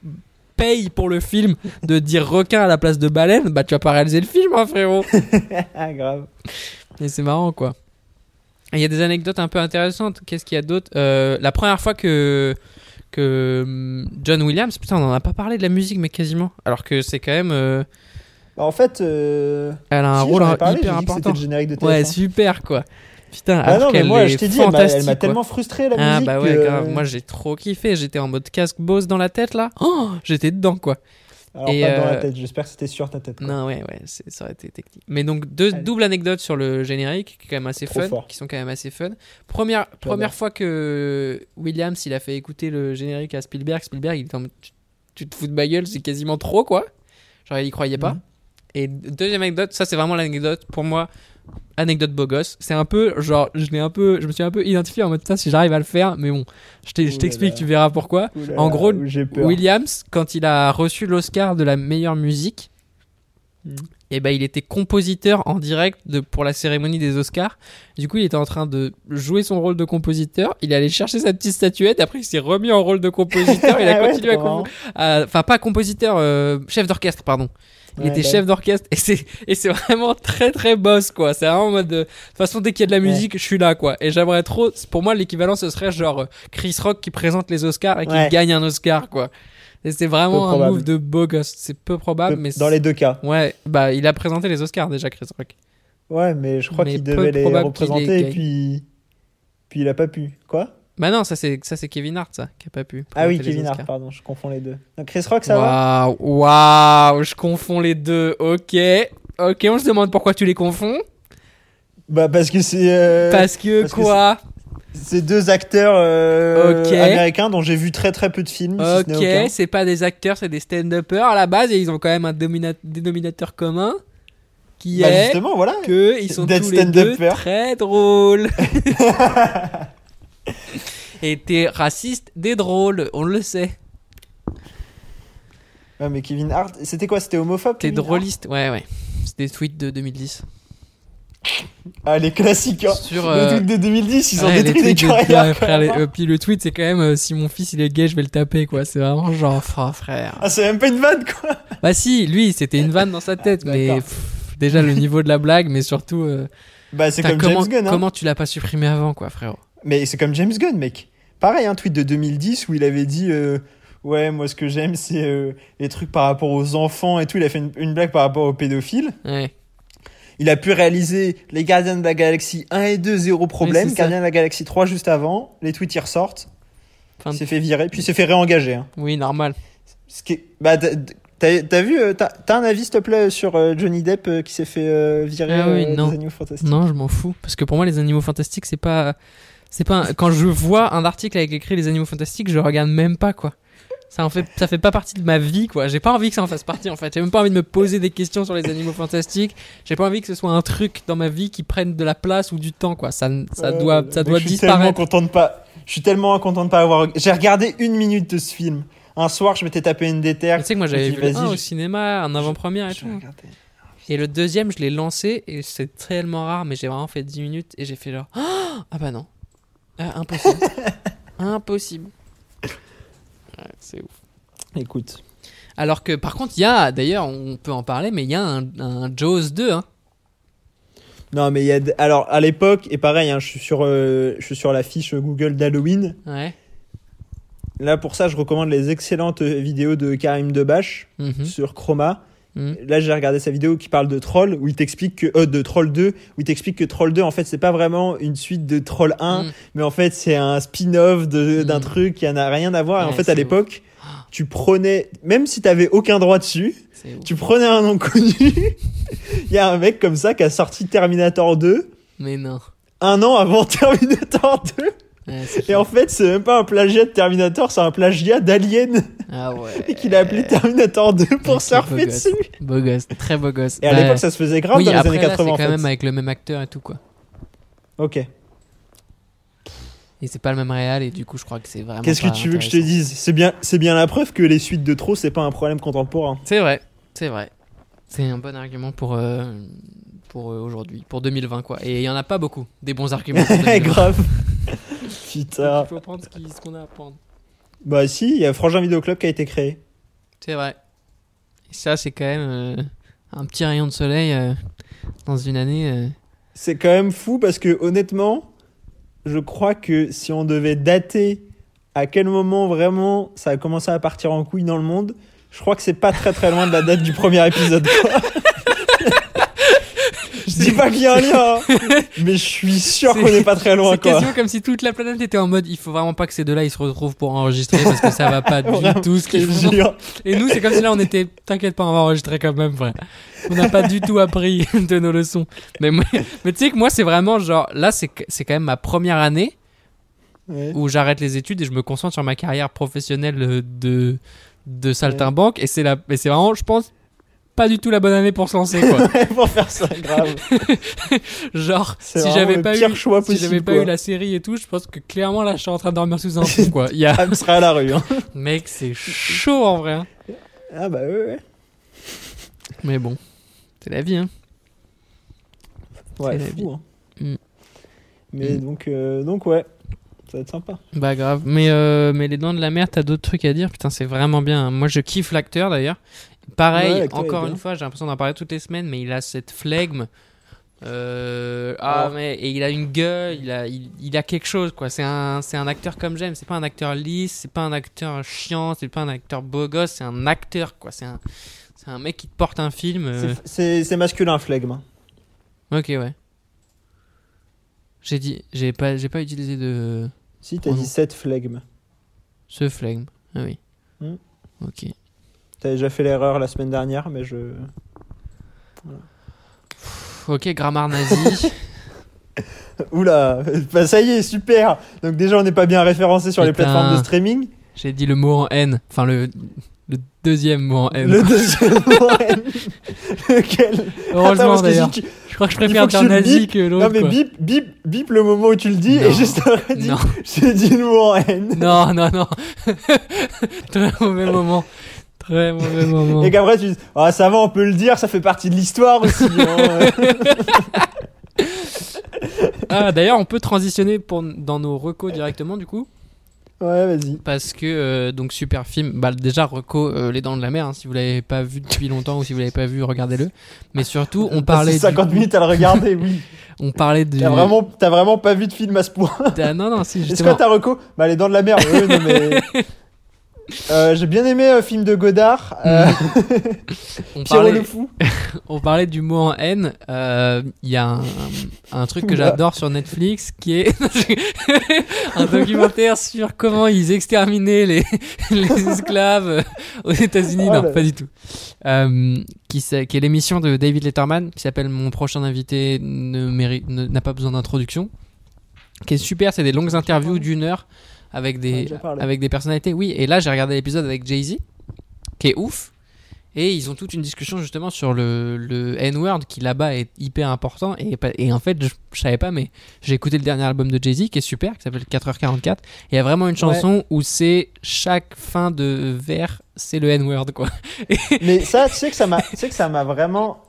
payent pour le film de dire requin à la place de baleine, bah tu vas pas réaliser le film hein, frérot. ah, grave. Et c'est marrant, quoi. Il y a des anecdotes un peu intéressantes. Qu'est-ce qu'il y a d'autre? Euh, La première fois que, que hum, John Williams, putain, on en a pas parlé de la musique, mais quasiment. Alors que c'est quand même. euh, Bah, en fait, euh... elle a un si, rôle parlé, hyper important. le générique de TF1. Ouais, super, quoi. Putain, Bah alors non, mais qu'elle moi, je t'ai dit, elle m'a- tellement frustré la Ah musique. bah ouais, que- grave. Moi j'ai trop kiffé. J'étais en mode casque Bose dans la tête là. Oh, j'étais dedans quoi. Alors, Et, pas dans euh, la tête. J'espère que c'était sur ta tête. quoi. Non, ouais, ouais, ça aurait été technique. Mais donc, deux Allez. doubles anecdotes sur le générique, qui, est quand même assez Trop fun, fort. qui sont quand même assez fun. Première, première fois que Williams, il a fait écouter le générique à Spielberg, Spielberg, il était en tu, tu te fous de ma gueule, c'est quasiment trop, quoi. Genre, il y croyait pas. Mhm. Et deuxième anecdote, ça, c'est vraiment l'anecdote, pour moi, anecdote beau gosse. C'est un peu, genre, je l'ai un peu, je me suis un peu identifié en mode, putain, si j'arrive à le faire, mais bon, je t'explique, tu verras pourquoi. En gros. Williams, quand il a reçu l'Oscar de la meilleure musique, Mhm. et ben il était compositeur en direct de, pour la cérémonie des Oscars. Du coup, il était en train de jouer son rôle de compositeur. Il est allé chercher sa petite statuette. Après, il s'est remis en rôle de compositeur. il a Ah ouais, continué compo- à- enfin pas compositeur, euh, chef d'orchestre, pardon. Il Ouais, était bah chef d'orchestre et c'est et c'est vraiment très très boss quoi. C'est vraiment en mode de, de toute façon dès qu'il y a de la Ouais. musique, je suis là quoi. Et j'aimerais trop pour moi l'équivalent ce serait genre euh, Chris Rock qui présente les Oscars et qui Ouais. gagne un Oscar quoi. Et c'est vraiment un move de beau gosse. C'est peu probable Peu- mais Dans les deux cas. Ouais, bah il a présenté les Oscars déjà Chris Rock. Ouais, mais je crois qu'il devait les représenter et puis. Puis il a pas pu. Quoi? Bah non, ça c'est ça c'est Kevin Hart ça qui a pas pu. Ah oui, Kevin Hart, pardon, je confonds les deux. Donc Chris Rock, ça va Waouh, je confonds les deux. OK. OK, on se demande pourquoi tu les confonds Bah parce que c'est. euh, Parce que parce que quoi c'est deux acteurs euh, américains dont j'ai vu très très peu de films. Ok, c'est pas des acteurs, c'est des stand-uppers à la base et ils ont quand même un dénominateur commun qui Bah, est justement, voilà. que ils sont tous les deux très drôles. et t'es raciste des drôles, on le sait. Ouais, mais Kevin Hart, c'était quoi C'était homophobe T'es drôliste, ouais, ouais. C'est des tweets de 2010. Ah, les classiques. hein. Sur, euh, truc de 2010, ils ont Ouais, détruit les tweets de- carrières. frère, les- euh, puis le tweet, c'est quand même euh, si mon fils il est gay, je vais le taper, quoi. C'est vraiment genre, oh, frère. Ah, c'est même pas une vanne, quoi. Bah, si, lui, c'était une vanne dans sa tête, mais D'accord. pff, déjà le niveau de la blague, mais surtout. euh, Bah, c'est comme comment, James Gunn. hein. comment tu l'as pas supprimé avant, quoi, frérot Mais c'est comme James Gunn, mec. Pareil, un tweet de 2010 où il avait dit euh, Ouais, moi, ce que j'aime, c'est euh, les trucs par rapport aux enfants et tout. Il a fait une, une blague par rapport aux pédophiles. Ouais. Il a pu réaliser Les Gardiens de la Galaxie 1 et 2, zéro problème. Oui. Gardiens de la Galaxie 3 juste avant. Les tweets, ils ressortent. Il s'est fait virer, puis il s'est fait réengager. hein. Oui, normal. Ce qui est- Bah, t'as- vu, euh, t'as t'as un avis, s'il te plaît, sur Johnny Depp qui s'est fait virer Ah oui, non. des Animaux Fantastiques? Non, je m'en fous. Parce que pour moi, les animaux fantastiques, c'est pas. C'est pas. un- Quand je vois un article avec écrit les animaux fantastiques, je regarde même pas, quoi. Ça en fait, ça fait pas partie de ma vie, quoi. J'ai pas envie que ça en fasse partie, en fait. J'ai même pas envie de me poser des questions sur les animaux fantastiques. J'ai pas envie que ce soit un truc dans ma vie qui prenne de la place ou du temps, quoi. Ça, ça doit, ça doit je suis tellement disparaître. content de pas. Je suis tellement content de pas avoir. J'ai regardé une minute de ce film. Un soir, je m'étais tapé une déterre. Tu sais que moi j'avais vu le vas-y, 1 au je- cinéma, en avant-première et tout. Et le deuxième, je l'ai lancé et c'est tellement rare, mais j'ai vraiment fait 10 minutes et j'ai fait genre Ah bah non, Ah, impossible, impossible. Ouais, c'est ouf. Écoute. Alors que par contre, il y a, d'ailleurs, on peut en parler, mais il y a un, un Jaws 2. Hein. Non, mais il y a. Alors, à l'époque, et pareil, hein, je suis sur, euh, je suis sur la fiche Google d'Halloween. Ouais. Là, pour ça, je recommande les excellentes vidéos de Karim Debache Mhm. sur Chroma. Mhm. Là, j'ai regardé sa vidéo qui parle de Troll, où il t'explique que. euh, de Troll 2, où il t'explique que Troll 2, en fait, c'est pas vraiment une suite de Troll 1, Mhm. mais en fait, c'est un spin-off de- d'un truc qui n'a rien à voir. et en fait, à l'époque, tu prenais. Même si t'avais aucun droit dessus, tu prenais un nom connu. Il y a un mec comme ça qui a sorti Terminator 2 Mais non. un an avant Terminator 2. Ouais, Et en fait, c'est même pas un plagiat de Terminator, c'est un plagiat d'Alien. Ah ouais. Et qu'il a appelé Terminator 2 pour surfer beau dessus. Beau gosse, très beau gosse. Et à Bah, l'époque, ça se faisait grave oui, dans les après, années là, 80 en c'est quand fait. même avec le même acteur et tout, quoi. Ok. Et c'est pas le même réal, et du coup, je crois que c'est vraiment. Qu'est-ce que tu veux que je te dise? C'est bien, c'est bien la preuve que les suites de trop, c'est pas un problème contemporain. C'est vrai, c'est vrai. C'est un bon argument pour, euh, pour euh, aujourd'hui, pour 2020 quoi. Et il y en a pas beaucoup, des bons arguments. pour 2020. grave. Putain. Il faut prendre ce qu'on a à prendre. Bah si, il y a Frangin Vidéo Club qui a été créé. C'est vrai. Et ça, c'est quand même euh, un petit rayon de soleil euh, dans une année. euh. C'est quand même fou parce que honnêtement, je crois que si on devait dater à quel moment vraiment ça a commencé à partir en couille dans le monde, je crois que c'est pas très très loin de la date du premier épisode. quoi. je dis pas qu'il y a un lien, hein, mais je suis sûr qu'on n'est pas très loin C'est quasiment comme si toute la planète était en mode il faut vraiment pas que ces deux-là ils se retrouvent pour enregistrer parce que ça va pas du Vraiment, tout ce qu'ils font. Et nous, c'est comme si là on était t'inquiète pas, on va enregistrer quand même, frère. On n'a pas du tout appris de nos leçons. Mais, moi- mais tu sais que moi, c'est vraiment genre là, c'est c'est quand même ma première année Ouais. où j'arrête les études et je me concentre sur ma carrière professionnelle de, de saltimbanque. Et c'est la- et c'est vraiment, je pense, pas du tout la bonne année pour se lancer, quoi. pour faire ça grave. Genre, si j'avais pas, eu, choix si j'avais pas eu la série et tout, je pense que clairement là, je suis en train de dormir sous un pont, quoi. Il y a... Me serait à la rue. Hein. Mec, c'est chaud en vrai. hein. Ah bah ouais ouais. Mais bon, c'est la vie, hein. Ouais, fou. Hein. Mm. Mais Mm. donc euh, donc ouais, ça va être sympa. Bah grave. Mais, euh, mais les dents de la mer, t'as d'autres trucs à dire? Putain, c'est vraiment bien. Moi, je kiffe l'acteur d'ailleurs. Pareil, Ouais, encore une fois, j'ai l'impression d'en parler toutes les semaines, mais il a cette flegme. Euh, ah, Oh. mais et il a une gueule, il a, il, il a quelque chose quoi. C'est un, c'est un acteur comme j'aime. C'est pas un acteur lisse, c'est pas un acteur chiant, c'est pas un acteur beau gosse, c'est un acteur quoi. C'est un, c'est un mec qui te porte un film. euh. C'est- masculin flegme. Ok, ouais. J'ai dit, j'ai pas, j'ai pas utilisé de Si t'as Oh dit. 7 flegme. ce flegme. Ah oui. Hmm. Ok. T'as déjà fait l'erreur la semaine dernière, mais je. Ok, grammaire nazi. Oula, bah, ça y est, super. Donc déjà, on n'est pas bien référencé sur les plateformes de streaming. J'ai dit le mot en N. Enfin, le, le deuxième mot en N. Le deuxième mot, lequel Attends, Heureusement parce que d'ailleurs. si tu- Je crois que je préfère dire nazi que l'autre. Non mais quoi. bip, bip, bip le moment où tu le dis Non. et juste après dit, j'ai dit le mot en N. Non, non, non. Très mauvais moment. Très mauvais moment. Et qu'après tu dis, ah ça va, on peut le dire, ça fait partie de l'histoire aussi. hein. Ah, d'ailleurs, on peut transitionner pour, dans nos recos directement, du coup? ouais, vas-y. Parce que, euh, donc, super film. Bah, déjà, reco euh, Les Dents de la Mer. hein, si vous l'avez pas vu depuis longtemps ou si vous l'avez pas vu, regardez-le. Mais surtout, on parlait. Passé 50 du, minutes à le regarder, oui. On parlait de. T'as vraiment, t'as vraiment pas vu de film à ce point. Ah, non, non, si, Est-ce justement. que t'as reco Bah les dents de la mer. ouais, non mais. Euh, j'ai bien aimé euh, film de Godard, euh, On Pierrot parlait, le fou. on parlait du mot en haine. Euh, Il y a un, un truc que j'adore sur Netflix qui est un documentaire sur comment ils exterminaient les, les esclaves aux États-Unis. Oh non, là. pas du tout. Euh, qui, qui est l'émission de David Letterman qui s'appelle Mon prochain invité ne mérite- n'a pas besoin d'introduction. Qui est super, c'est des longues interviews d'une heure avec des, avec des personnalités. Oui, et là j'ai regardé l'épisode avec Jay-Z qui est ouf. Et ils ont toute une discussion justement sur le, le N-word qui là-bas est hyper important. Et, et en fait, je, je savais pas, mais j'ai écouté le dernier album de Jay-Z qui est super, qui s'appelle 4h44. Et il y a vraiment une chanson où c'est chaque fin de vers, c'est le N-word quoi. Mais ça, tu sais que ça m'a, tu sais que ça m'a vraiment.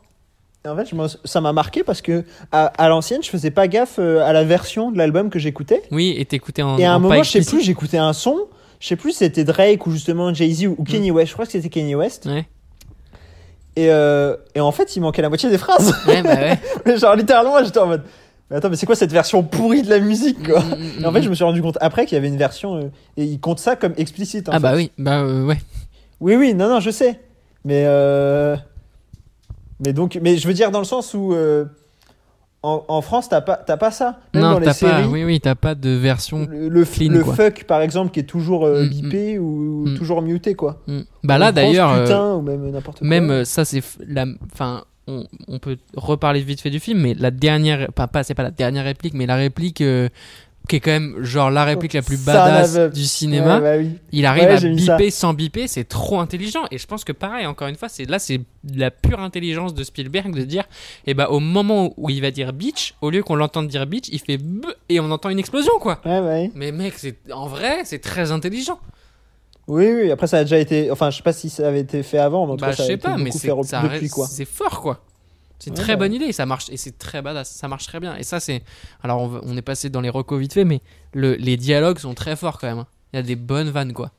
En fait, je ça m'a marqué parce que à, à l'ancienne, je faisais pas gaffe euh, à la version de l'album que j'écoutais. Oui, et t'écoutais en. Et à un en moment, je sais plus, j'écoutais un son. Je sais plus si c'était Drake ou justement Jay-Z ou, ou Kanye West. Je crois que c'était Kanye West. Ouais. Et, euh, et en fait, il manquait la moitié des phrases. Ouais, bah ouais. Genre littéralement, j'étais en mode. Mais attends, mais c'est quoi cette version pourrie de la musique, quoi? Mm, mm, Et en fait, mm. je me suis rendu compte après qu'il y avait une version euh, et il compte ça comme explicite. En Ah fait. bah oui, bah euh, ouais. Oui, oui, non, non, je sais. Mais euh... mais donc, mais je veux dire dans le sens où euh, en, en France, t'as pas, t'as pas ça. Même non, dans les t'as séries, pas. Oui, oui, t'as pas de version. le, le, clean, le fuck par exemple qui est toujours euh, Mm, bipé ou Mm. toujours muté quoi. Mm. Bah là d'ailleurs. euh, putain ou même n'importe quoi. Même ça, c'est la. Enfin, on, on peut reparler vite fait du film, mais la dernière. Pas, pas c'est pas la dernière réplique, mais la réplique qui est quand même genre la réplique la plus badass du cinéma. Ouais, bah oui. Il arrive Ouais, à biper sans biper, c'est trop intelligent. Et je pense que pareil, encore une fois, c'est là, c'est la pure intelligence de Spielberg de dire, et bah au moment où il va dire bitch, au lieu qu'on l'entende dire bitch, il fait b et on entend une explosion quoi. Ouais, ouais. Mais mec, c'est en vrai, c'est très intelligent. Oui, oui. Après, ça a déjà été. Enfin, je sais pas si ça avait été fait avant, mais en tout Bah cas, je ça a sais été pas, mais depuis quoi. c'est fort quoi. C'est une Ouais, très bah bonne idée, ça marche et c'est très badass, ça marche très bien. Et ça c'est, alors on, est passé dans les recos vite fait, mais le, les dialogues sont très forts quand même. hein. Il y a des bonnes vannes quoi.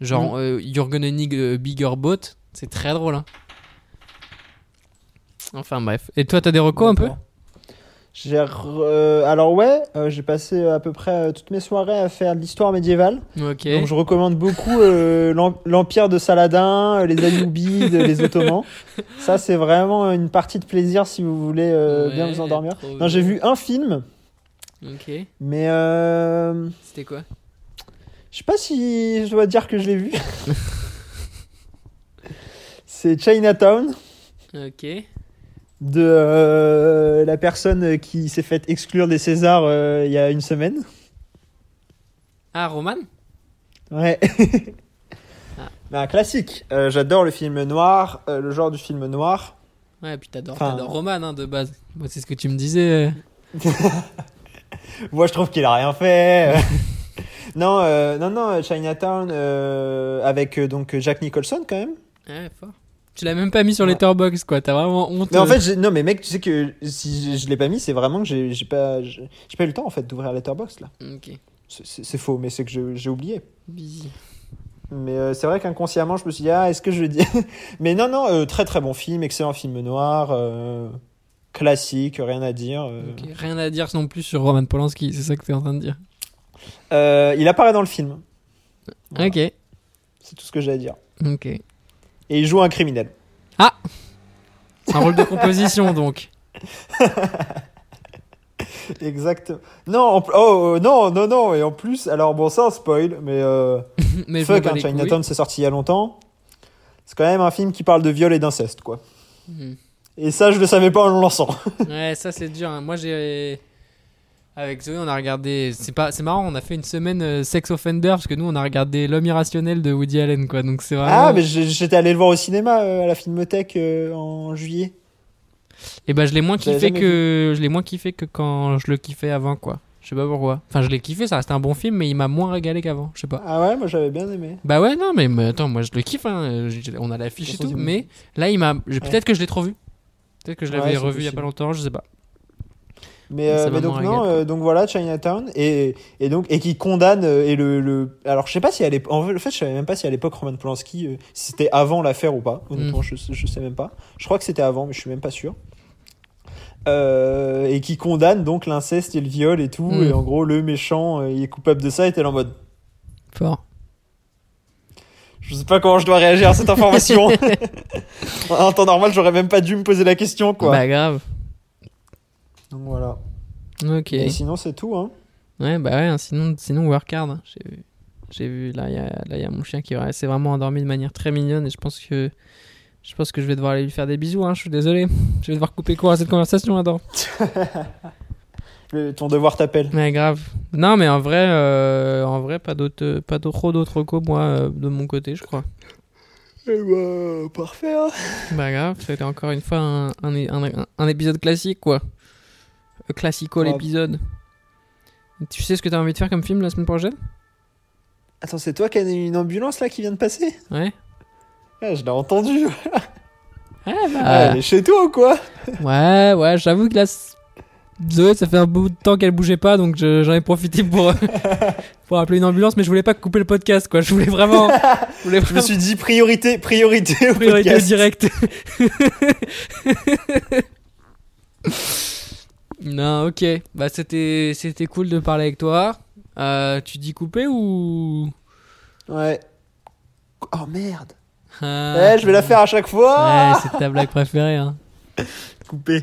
Genre Mm. euh, You're gonna need a bigger boat, c'est très drôle. Hein. Enfin bref. Et toi t'as des recos un peu? Euh, alors ouais, euh, j'ai passé euh, à peu près euh, toutes mes soirées à faire de l'histoire médiévale. Donc je recommande beaucoup l'em- l'Empire de Saladin, les Ayyoubides, les Ottomans. Ça c'est vraiment une partie de plaisir si vous voulez bien vous endormir. Non, j'ai vu un film, Ok. mais euh, C'était quoi? je sais pas si je dois dire que je l'ai vu. c'est Chinatown Ok. De euh, la personne qui s'est fait exclure des Césars euh, il y a une semaine. Ah Roman? Ouais. Ah. Un classique. Euh, J'adore le film noir, le genre du film noir. Ouais, puis t'adores, Enfin- Roman hein, de base. Moi c'est ce que tu me disais. Moi, je trouve qu'il a rien fait. non, non, non, Chinatown avec donc Jack Nicholson quand même. Ouais, fort. Tu l'as même pas mis sur Ouais. Letterboxd quoi, t'as vraiment honte. Mais en fait, non, mais mec, tu sais que si je, je l'ai pas mis, c'est vraiment que j'ai pas, j'ai pas eu le temps en fait d'ouvrir Letterboxd là. Ok. C'est- faux, mais c'est que j'ai oublié. Busy. Mais euh, c'est vrai qu'inconsciemment, je me suis dit, ah, est-ce que je dis Mais non, non, euh, très très bon film, excellent film noir, euh, classique, rien à dire. Rien à dire non plus sur Roman Polanski, c'est ça que t'es en train de dire. Il apparaît dans le film, Voilà. Ok. c'est tout ce que j'ai à dire. Ok. Et il joue un criminel. Un rôle de composition donc. Exactement. Non, en oh, euh, non, non, non, et en plus, alors bon, ça, spoil, mais euh, Mais fuck, hein. Chinatown, c'est sorti il y a longtemps. C'est quand même un film qui parle de viol et d'inceste, quoi. Mhm. Et ça, je le savais pas en le lançant. Ouais, ça c'est dur. hein. Moi j'ai. Avec Zoé, on a regardé. C'est pas, c'est marrant. On a fait une semaine euh, Sex Offender parce que nous, on a regardé L'homme irrationnel de Woody Allen, quoi. Donc c'est vraiment. Ah, mais j'étais allé le voir au cinéma euh, à la Filmothèque euh, en juillet. Et bah, je l'ai moins kiffé que, je l'ai moins kiffé que quand je le kiffais avant, quoi. Je sais pas pourquoi. Enfin, je l'ai kiffé. Ça restait un bon film, mais il m'a moins régalé qu'avant. Je sais pas. Ah ouais, moi j'avais bien aimé. Bah ouais, non, mais, mais attends, moi je le kiffe. Hein. On a l'affiche et tout, mais là, il m'a. Peut-être que je l'ai trop vu. Peut-être que je l'avais revu il y a pas longtemps. Je sais pas. Mais, euh, m'a mais donc non, euh, donc voilà Chinatown et, et donc et qui condamne euh, et le, le alors je sais pas si à l'époque en fait je savais même pas si à l'époque Roman Polanski euh, si c'était avant l'affaire ou pas Mm. honnêtement je, je sais même pas je crois que c'était avant mais je suis même pas sûr et qui condamne donc l'inceste et le viol et tout Mm. et en gros le méchant il est coupable de ça et t'es en mode Fort. je sais pas comment je dois réagir à cette information en temps normal j'aurais même pas dû me poser la question quoi Bah grave. Donc voilà Ok. et sinon c'est tout hein Ouais, bah ouais, hein, sinon, sinon work hard. hein. J'ai vu, j'ai vu, là, il y a, là, il y a mon chien qui s'est vraiment endormi de manière très mignonne et je pense que je pense que je vais devoir aller lui faire des bisous. Hein, je suis désolé. Je vais devoir couper court à cette conversation, Adam. Le- ton devoir t'appelle Mais grave. Non, mais en vrai, euh, en vrai, pas d'autres, pas trop d'autres recos, moi, euh, de mon côté, je crois. Eh bah, parfait hein. Bah grave, c'était encore une fois un, un, un- un épisode classique, quoi. Classico Ouais. l'épisode. Tu sais ce que t'as envie de faire comme film la semaine prochaine? Attends, c'est toi qui as une ambulance là qui vient de passer? Ouais. Ah, Je l'ai entendu. Ouais, Ah, bah. elle est chez toi ou quoi? Ouais, ouais, j'avoue que là, Zoé, ça fait un bout de temps qu'elle bougeait pas, donc je- j'en ai profité pour, pour appeler une ambulance, mais je voulais pas couper le podcast, quoi. Je voulais vraiment. Je voulais Je me suis dit priorité, priorité au priorité podcast. direct. non, ok. Bah, c'était, c'était cool de parler avec toi. Euh, tu dis couper ou? Ouais. Oh merde. Ah. Eh, je vais la faire à chaque fois. Ouais, c'est ta blague préférée, hein. Coupé.